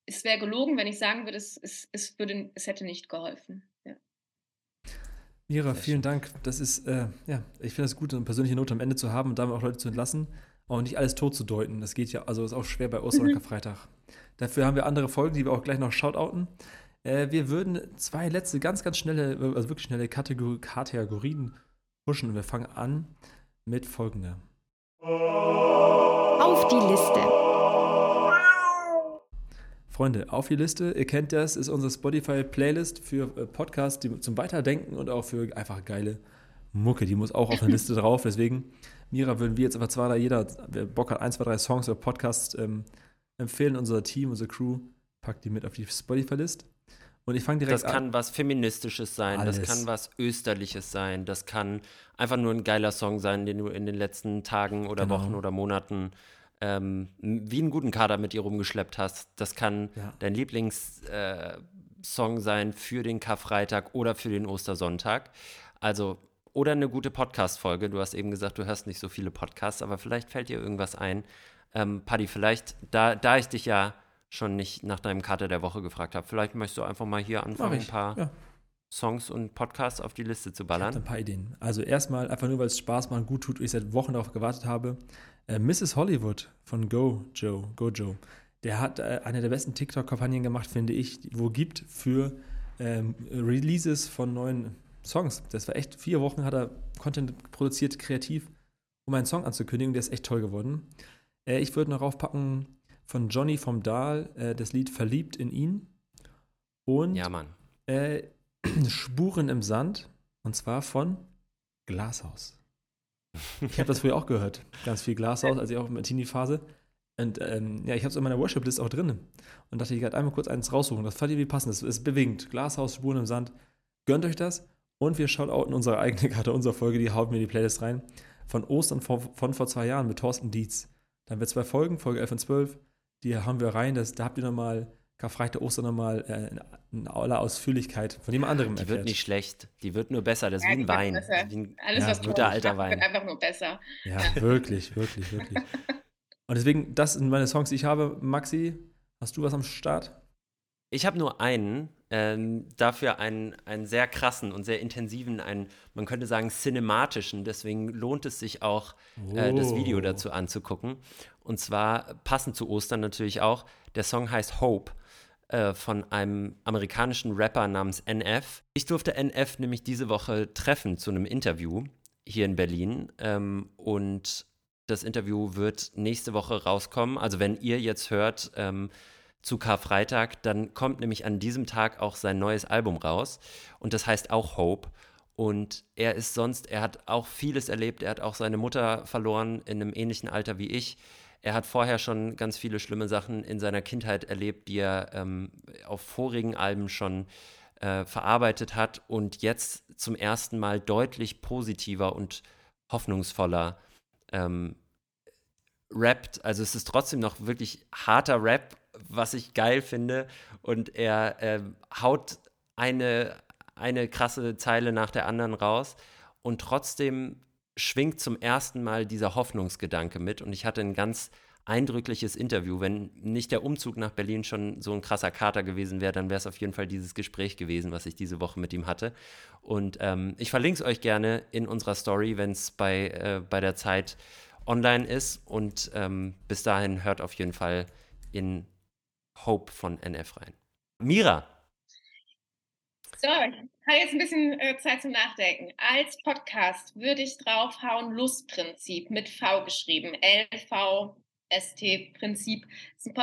es wäre gelogen, wenn ich sagen würde, es, es, es, würde, es hätte nicht geholfen. Ja. Mira, vielen Dank. Das ist, äh, ja, ich finde es gut, eine persönliche Note am Ende zu haben und damit auch Leute zu entlassen, auch nicht alles tot zu deuten. Das geht ja, also ist auch schwer bei Ostern mhm. Freitag. Dafür haben wir andere Folgen, die wir auch gleich noch shoutouten. Äh, wir würden zwei letzte, ganz, ganz schnelle, also wirklich schnelle Kategor Kategorien pushen. Wir fangen an mit folgender. Auf die Liste. Freunde, auf die Liste, ihr kennt das, ist unsere Spotify-Playlist für äh, Podcasts die, zum Weiterdenken und auch für einfach geile Mucke. Die muss auch auf der Liste drauf. Deswegen, Mira, würden wir jetzt einfach zwei, drei, jeder, wer Bock hat, ein, zwei, drei Songs oder Podcasts ähm, empfehlen. Unser Team, unsere Crew packt die mit auf die Spotify-List. Und ich fange direkt an. Das kann was Feministisches sein, Alles. das kann was Österliches sein, das kann einfach nur ein geiler Song sein, den du in den letzten Tagen oder genau. Wochen oder Monaten ähm, wie einen guten Kader mit dir rumgeschleppt hast. Das kann ja. dein Lieblingssong äh, sein für den Karfreitag oder für den Ostersonntag. Also, oder eine gute Podcast-Folge. Du hast eben gesagt, du hörst nicht so viele Podcasts, aber vielleicht fällt dir irgendwas ein. Ähm, Paddy, vielleicht, da, da ich dich ja schon nicht nach deinem Kater der Woche gefragt habe. Vielleicht möchtest du einfach mal hier anfangen, ein paar ja. Songs und Podcasts auf die Liste zu ballern. Ich ein paar Ideen. Also erstmal, einfach nur, weil es Spaß macht und gut tut ich seit Wochen darauf gewartet habe, äh, Mrs. Hollywood von Go Joe, Go Joe. Der hat äh, eine der besten TikTok-Kampagnen gemacht, finde ich, wo gibt für ähm, Releases von neuen Songs. Das war echt, vier Wochen hat er Content produziert, kreativ, um einen Song anzukündigen. Der ist echt toll geworden. Äh, ich würde noch raufpacken von Johnny vom Dahl äh, das Lied Verliebt in ihn. Und ja, Mann. Äh, Spuren im Sand. Und zwar von Glashaus. Ich habe das früher auch gehört. Ganz viel Glashaus, als ich auch in der Teenie-Phase. Und ähm, ja, ich habe es in meiner Worship-List auch drin. Und dachte, ich werde einmal kurz eins raussuchen. Das fand ich wie passend. Das ist bewegend. Glashaus, Spuren im Sand. Gönnt euch das. Und wir schauen auch in unsere eigene Karte, unsere Folge, die haut mir die Playlist rein. Von Ostern von, von vor zwei Jahren mit Thorsten Dietz. Da haben wir zwei Folgen, Folge 11 und 12 die haben wir rein. Das, da habt ihr nochmal Karfreitag, Ostern nochmal äh, in aller Ausführlichkeit von jemand anderem Die erfährt. wird nicht schlecht. Die wird nur besser. Das ist ja, wie ein Wein. Wie ein, Alles, ja, was guter alter Wein. wird einfach nur besser. Ja, wirklich, wirklich, wirklich. Und deswegen, das sind meine Songs, die ich habe. Maxi, hast du was am Start? Ich habe nur einen, ähm, dafür einen, einen sehr krassen und sehr intensiven, einen, man könnte sagen, cinematischen. Deswegen lohnt es sich auch, oh. äh, das Video oh. dazu anzugucken. Und zwar passend zu Ostern natürlich auch. Der Song heißt Hope äh, von einem amerikanischen Rapper namens NF. Ich durfte NF nämlich diese Woche treffen zu einem Interview hier in Berlin. Ähm, und das Interview wird nächste Woche rauskommen. Also wenn ihr jetzt hört ähm, zu Karfreitag, dann kommt nämlich an diesem Tag auch sein neues Album raus. Und das heißt auch Hope. Und er ist sonst, er hat auch vieles erlebt. Er hat auch seine Mutter verloren in einem ähnlichen Alter wie ich. Er hat vorher schon ganz viele schlimme Sachen in seiner Kindheit erlebt, die er ähm, auf vorigen Alben schon äh, verarbeitet hat und jetzt zum ersten Mal deutlich positiver und hoffnungsvoller ähm, rappt. Also es ist trotzdem noch wirklich harter Rap, was ich geil finde. Und er äh, haut eine, eine krasse Zeile nach der anderen raus. Und trotzdem schwingt zum ersten Mal dieser Hoffnungsgedanke mit. Und ich hatte ein ganz eindrückliches Interview. Wenn nicht der Umzug nach Berlin schon so ein krasser Kater gewesen wäre, dann wäre es auf jeden Fall dieses Gespräch gewesen, was ich diese Woche mit ihm hatte. Und ähm, ich verlinke es euch gerne in unserer Story, wenn es bei, äh, bei der Zeit online ist. Und ähm, bis dahin hört auf jeden Fall in Hope von NF rein. Mira. So, ich habe jetzt ein bisschen äh, Zeit zum Nachdenken. Als Podcast würde ich draufhauen Lustprinzip mit V geschrieben. L-V-S-T-Prinzip.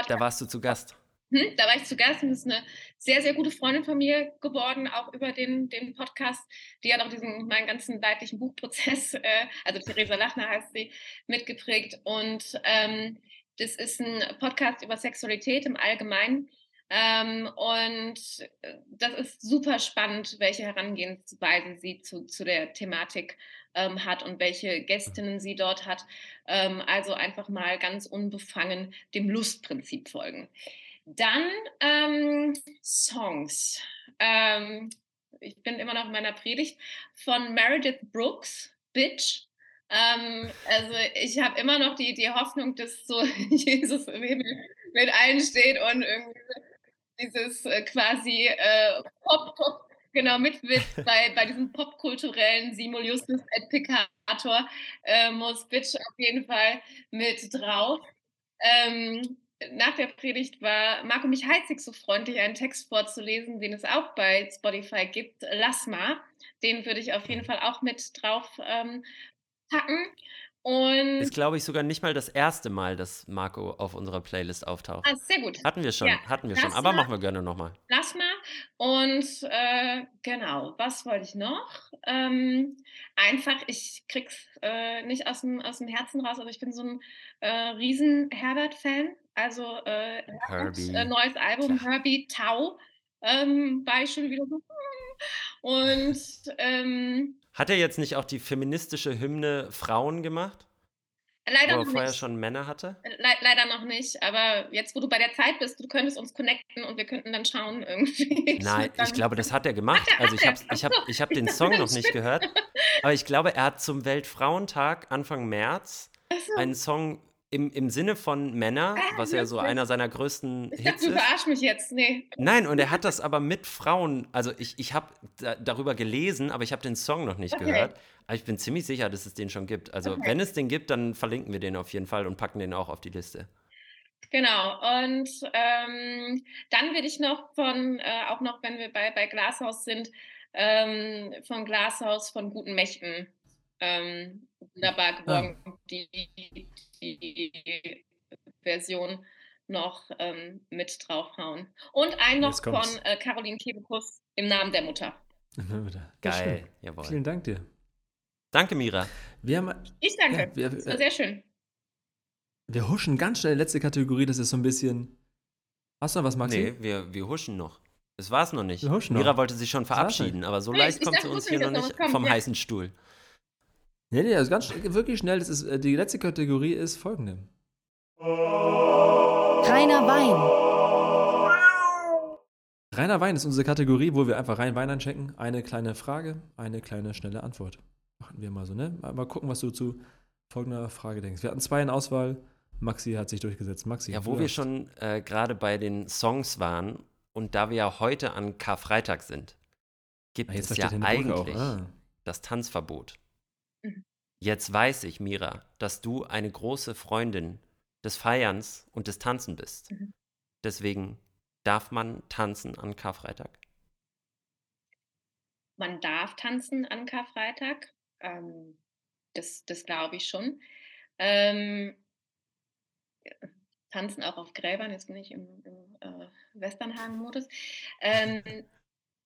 Da warst du zu Gast. Hm, da war ich zu Gast und ist eine sehr, sehr gute Freundin von mir geworden, auch über den, den Podcast. Die hat auch diesen, meinen ganzen weiblichen Buchprozess, äh, also Theresa Lachner heißt sie, mitgeprägt. Und ähm, das ist ein Podcast über Sexualität im Allgemeinen. Ähm, und äh, das ist super spannend, welche Herangehensweise sie zu, zu der Thematik ähm, hat und welche Gästinnen sie dort hat. Ähm, also einfach mal ganz unbefangen dem Lustprinzip folgen. Dann ähm, Songs. Ähm, ich bin immer noch in meiner Predigt von Meredith Brooks, Bitch. Ähm, also ich habe immer noch die, die Hoffnung, dass so Jesus im Himmel mit allen steht und irgendwie dieses äh, quasi äh, Pop, Pop, genau, mitwirkt bei, bei diesem popkulturellen Simul Justus et Peccator, äh, muss Bitch auf jeden Fall mit drauf. Ähm, nach der Predigt war Marco Michalzig so freundlich, einen Text vorzulesen, den es auch bei Spotify gibt, Lass mal. Den würde ich auf jeden Fall auch mit drauf ähm, packen. Und ist, glaube ich, sogar nicht mal das erste Mal, dass Marco auf unserer Playlist auftaucht. Ah, sehr gut. Hatten wir schon, ja. hatten wir schon, aber machen wir gerne nochmal. Lass mal. Und äh, genau, was wollte ich noch? Ähm, einfach, ich krieg's äh, nicht aus dem, aus dem Herzen raus, aber ich bin so ein äh, riesen Herbert-Fan. Also äh. Herbert, neues Album, ja. Herbie Tau, ähm, war ich schon wieder so. Und ähm, hat er jetzt nicht auch die feministische Hymne Frauen gemacht? Leider wo er noch vorher nicht. schon Männer hatte? Le leider noch nicht, aber jetzt, wo du bei der Zeit bist, du könntest uns connecten und wir könnten dann schauen irgendwie. Nein, ich glaube, das hat er gemacht. Hat er, also ich habe ich hab, ich hab den Song noch nicht gehört, aber ich glaube, er hat zum Weltfrauentag Anfang März so. einen Song im, im Sinne von Männer, ah, was ja so einer seiner größten ich Hits dachte, du verarsch mich jetzt. Nee. Nein, und er hat das aber mit Frauen, also ich, ich habe da, darüber gelesen, aber ich habe den Song noch nicht okay. gehört. Aber ich bin ziemlich sicher, dass es den schon gibt. Also okay. wenn es den gibt, dann verlinken wir den auf jeden Fall und packen den auch auf die Liste. Genau, und ähm, dann würde ich noch von, äh, auch noch, wenn wir bei, bei Glashaus sind, ähm, von Glashaus von guten Mächten ähm, wunderbar geworden, ah. die, die, Version noch ähm, mit draufhauen. Und ein noch von äh, Caroline Kebekus im Namen der Mutter. Geil, jawohl. Vielen Dank dir. Danke, Mira. Wir haben, ich danke. Ja, wir, das war sehr schön. Wir huschen ganz schnell. Letzte Kategorie, das ist so ein bisschen. Hast du noch was, Maxi? Nee, wir, wir huschen noch. Das war es noch nicht. Wir huschen Mira noch. wollte sich schon verabschieden, aber so leicht kommt sie uns hier noch nicht vom ja. heißen Stuhl. Nee, nee, also ganz wirklich schnell. Das ist, äh, die letzte Kategorie ist folgende. Reiner Wein. Reiner Wein ist unsere Kategorie, wo wir einfach rein Wein einchecken. Eine kleine Frage, eine kleine schnelle Antwort. Machen wir mal so, ne? Mal gucken, was du zu folgender Frage denkst. Wir hatten zwei in Auswahl. Maxi hat sich durchgesetzt. Maxi. Ja, wo wir schon äh, gerade bei den Songs waren und da wir ja heute an Karfreitag sind, gibt ah, es ja eigentlich ah. das Tanzverbot. Mhm. Jetzt weiß ich, Mira, dass du eine große Freundin des Feierns und des Tanzen bist. Mhm. Deswegen darf man tanzen an Karfreitag? Man darf tanzen an Karfreitag. Ähm, das das glaube ich schon. Ähm, tanzen auch auf Gräbern, jetzt bin ich im, im äh, Westernhagen-Modus. Ähm,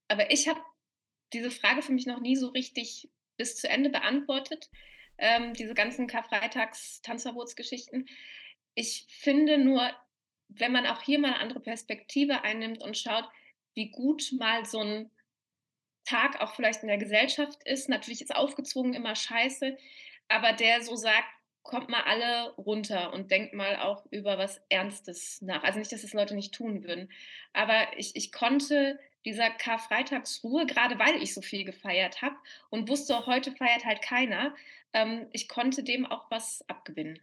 aber ich habe diese Frage für mich noch nie so richtig bis zu Ende beantwortet, ähm, diese ganzen Karfreitags-Tanzverbotsgeschichten. ich finde nur, wenn man auch hier mal eine andere Perspektive einnimmt und schaut, wie gut mal so ein Tag auch vielleicht in der Gesellschaft ist. Natürlich ist aufgezwungen immer scheiße, aber der so sagt, kommt mal alle runter und denkt mal auch über was Ernstes nach. Also nicht, dass das Leute nicht tun würden, aber ich, ich konnte dieser Karfreitagsruhe, gerade weil ich so viel gefeiert habe und wusste, heute feiert halt keiner, ähm, ich konnte dem auch was abgewinnen.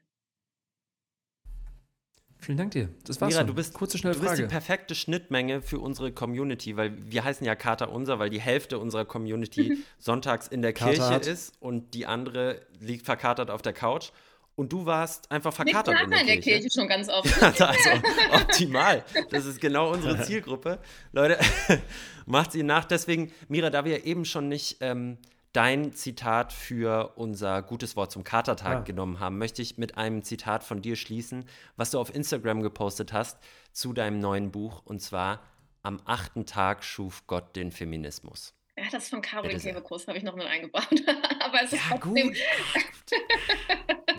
Vielen Dank dir. Das war's. Mira, schon. du bist, kurze schnelle du Frage. bist die perfekte Schnittmenge für unsere Community, weil wir heißen ja Kater Unser, weil die Hälfte unserer Community sonntags in der Kater Kirche hat. ist und die andere liegt verkatert auf der Couch. Und du warst einfach verkatert in der, in der Kirche. Kirche schon ganz oft. Also, also optimal. Das ist genau unsere Zielgruppe. Leute, macht sie nach. Deswegen, Mira, da wir eben schon nicht ähm, dein Zitat für unser gutes Wort zum Katertag Ah. genommen haben, möchte ich mit einem Zitat von dir schließen, was du auf Instagram gepostet hast zu deinem neuen Buch. Und zwar: Am achten Tag schuf Gott den Feminismus. Ja, das von Caroline Bitte sehr. Kebekus habe ich noch mit eingebaut. Aber es ist Ja, trotzdem gut.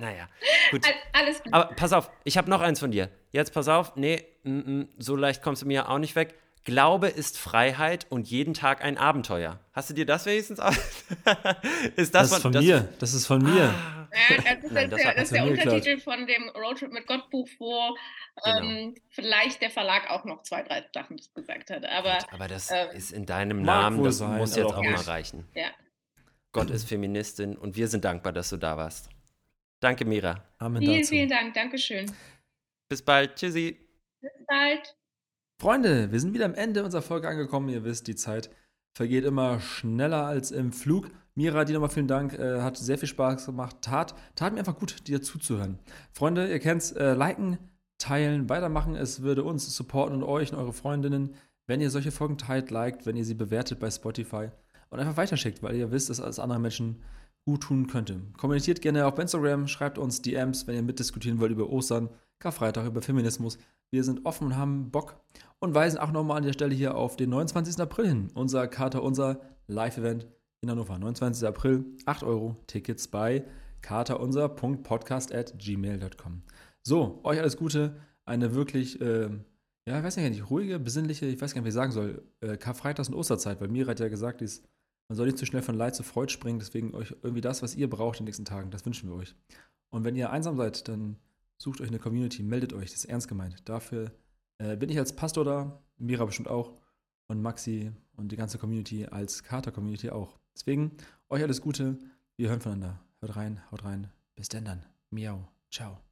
naja, gut. Al- alles gut. Aber pass auf, ich habe noch eins von dir. Jetzt pass auf, nee, mm, mm, so leicht kommst du mir auch nicht weg. Glaube ist Freiheit und jeden Tag ein Abenteuer. Hast du dir das wenigstens aus? ist das, das ist von das- mir. Das ist von mir. Ah, Ja, das ist, Nein, das das der, das ist der geklaut. Untertitel von dem Roadtrip mit Gott Buch, wo Genau. ähm, vielleicht der Verlag auch noch zwei, drei Sachen gesagt hat. Aber aber das ähm, ist in deinem Namen, das sein, muss jetzt auch auch mal reichen. ja, Gott ist Feministin und wir sind dankbar, dass du da warst. Danke, Mira. Amen vielen, dazu. vielen Dank. Dankeschön. Bis bald. Tschüssi. Bis bald. Freunde, wir sind wieder am Ende unserer Folge angekommen. Ihr wisst, die Zeit vergeht immer schneller als im Flug. Mira, dir nochmal vielen Dank. Äh, hat sehr viel Spaß gemacht. Tat, tat mir einfach gut, dir zuzuhören. Freunde, ihr kennt's. Äh, liken, teilen, weitermachen. Es würde uns supporten und euch und eure Freundinnen, wenn ihr solche Folgen teilt, liked, wenn ihr sie bewertet bei Spotify und einfach weiterschickt, weil ihr wisst, dass alles anderen Menschen gut tun könnte. Kommentiert gerne bei Instagram, schreibt uns DMs, wenn ihr mitdiskutieren wollt über Ostern, Karfreitag, über Feminismus. Wir sind offen und haben Bock und weisen auch nochmal an der Stelle hier auf den 29. April hin. Unser Kater, unser Live-Event in Hannover. 29. April, 8 Euro Tickets bei katerunser.podcast.gmail.com. So, euch alles Gute, eine wirklich, ähm, ja, ich weiß nicht, ruhige, besinnliche, ich weiß gar nicht, wie ich sagen soll, äh, Karfreitags- und Osterzeit, weil Mira hat ja gesagt, ist, man soll nicht zu schnell von Leid zu Freude springen, deswegen euch irgendwie das, was ihr braucht in den nächsten Tagen, das wünschen wir euch. Und wenn ihr einsam seid, dann sucht euch eine Community, meldet euch, das ist ernst gemeint. Dafür äh, bin ich als Pastor da, Mira bestimmt auch und Maxi und die ganze Community als Kater-Community auch. Deswegen euch alles Gute, wir hören voneinander. Hört rein, haut rein. Bis denn dann. Miau. Ciao.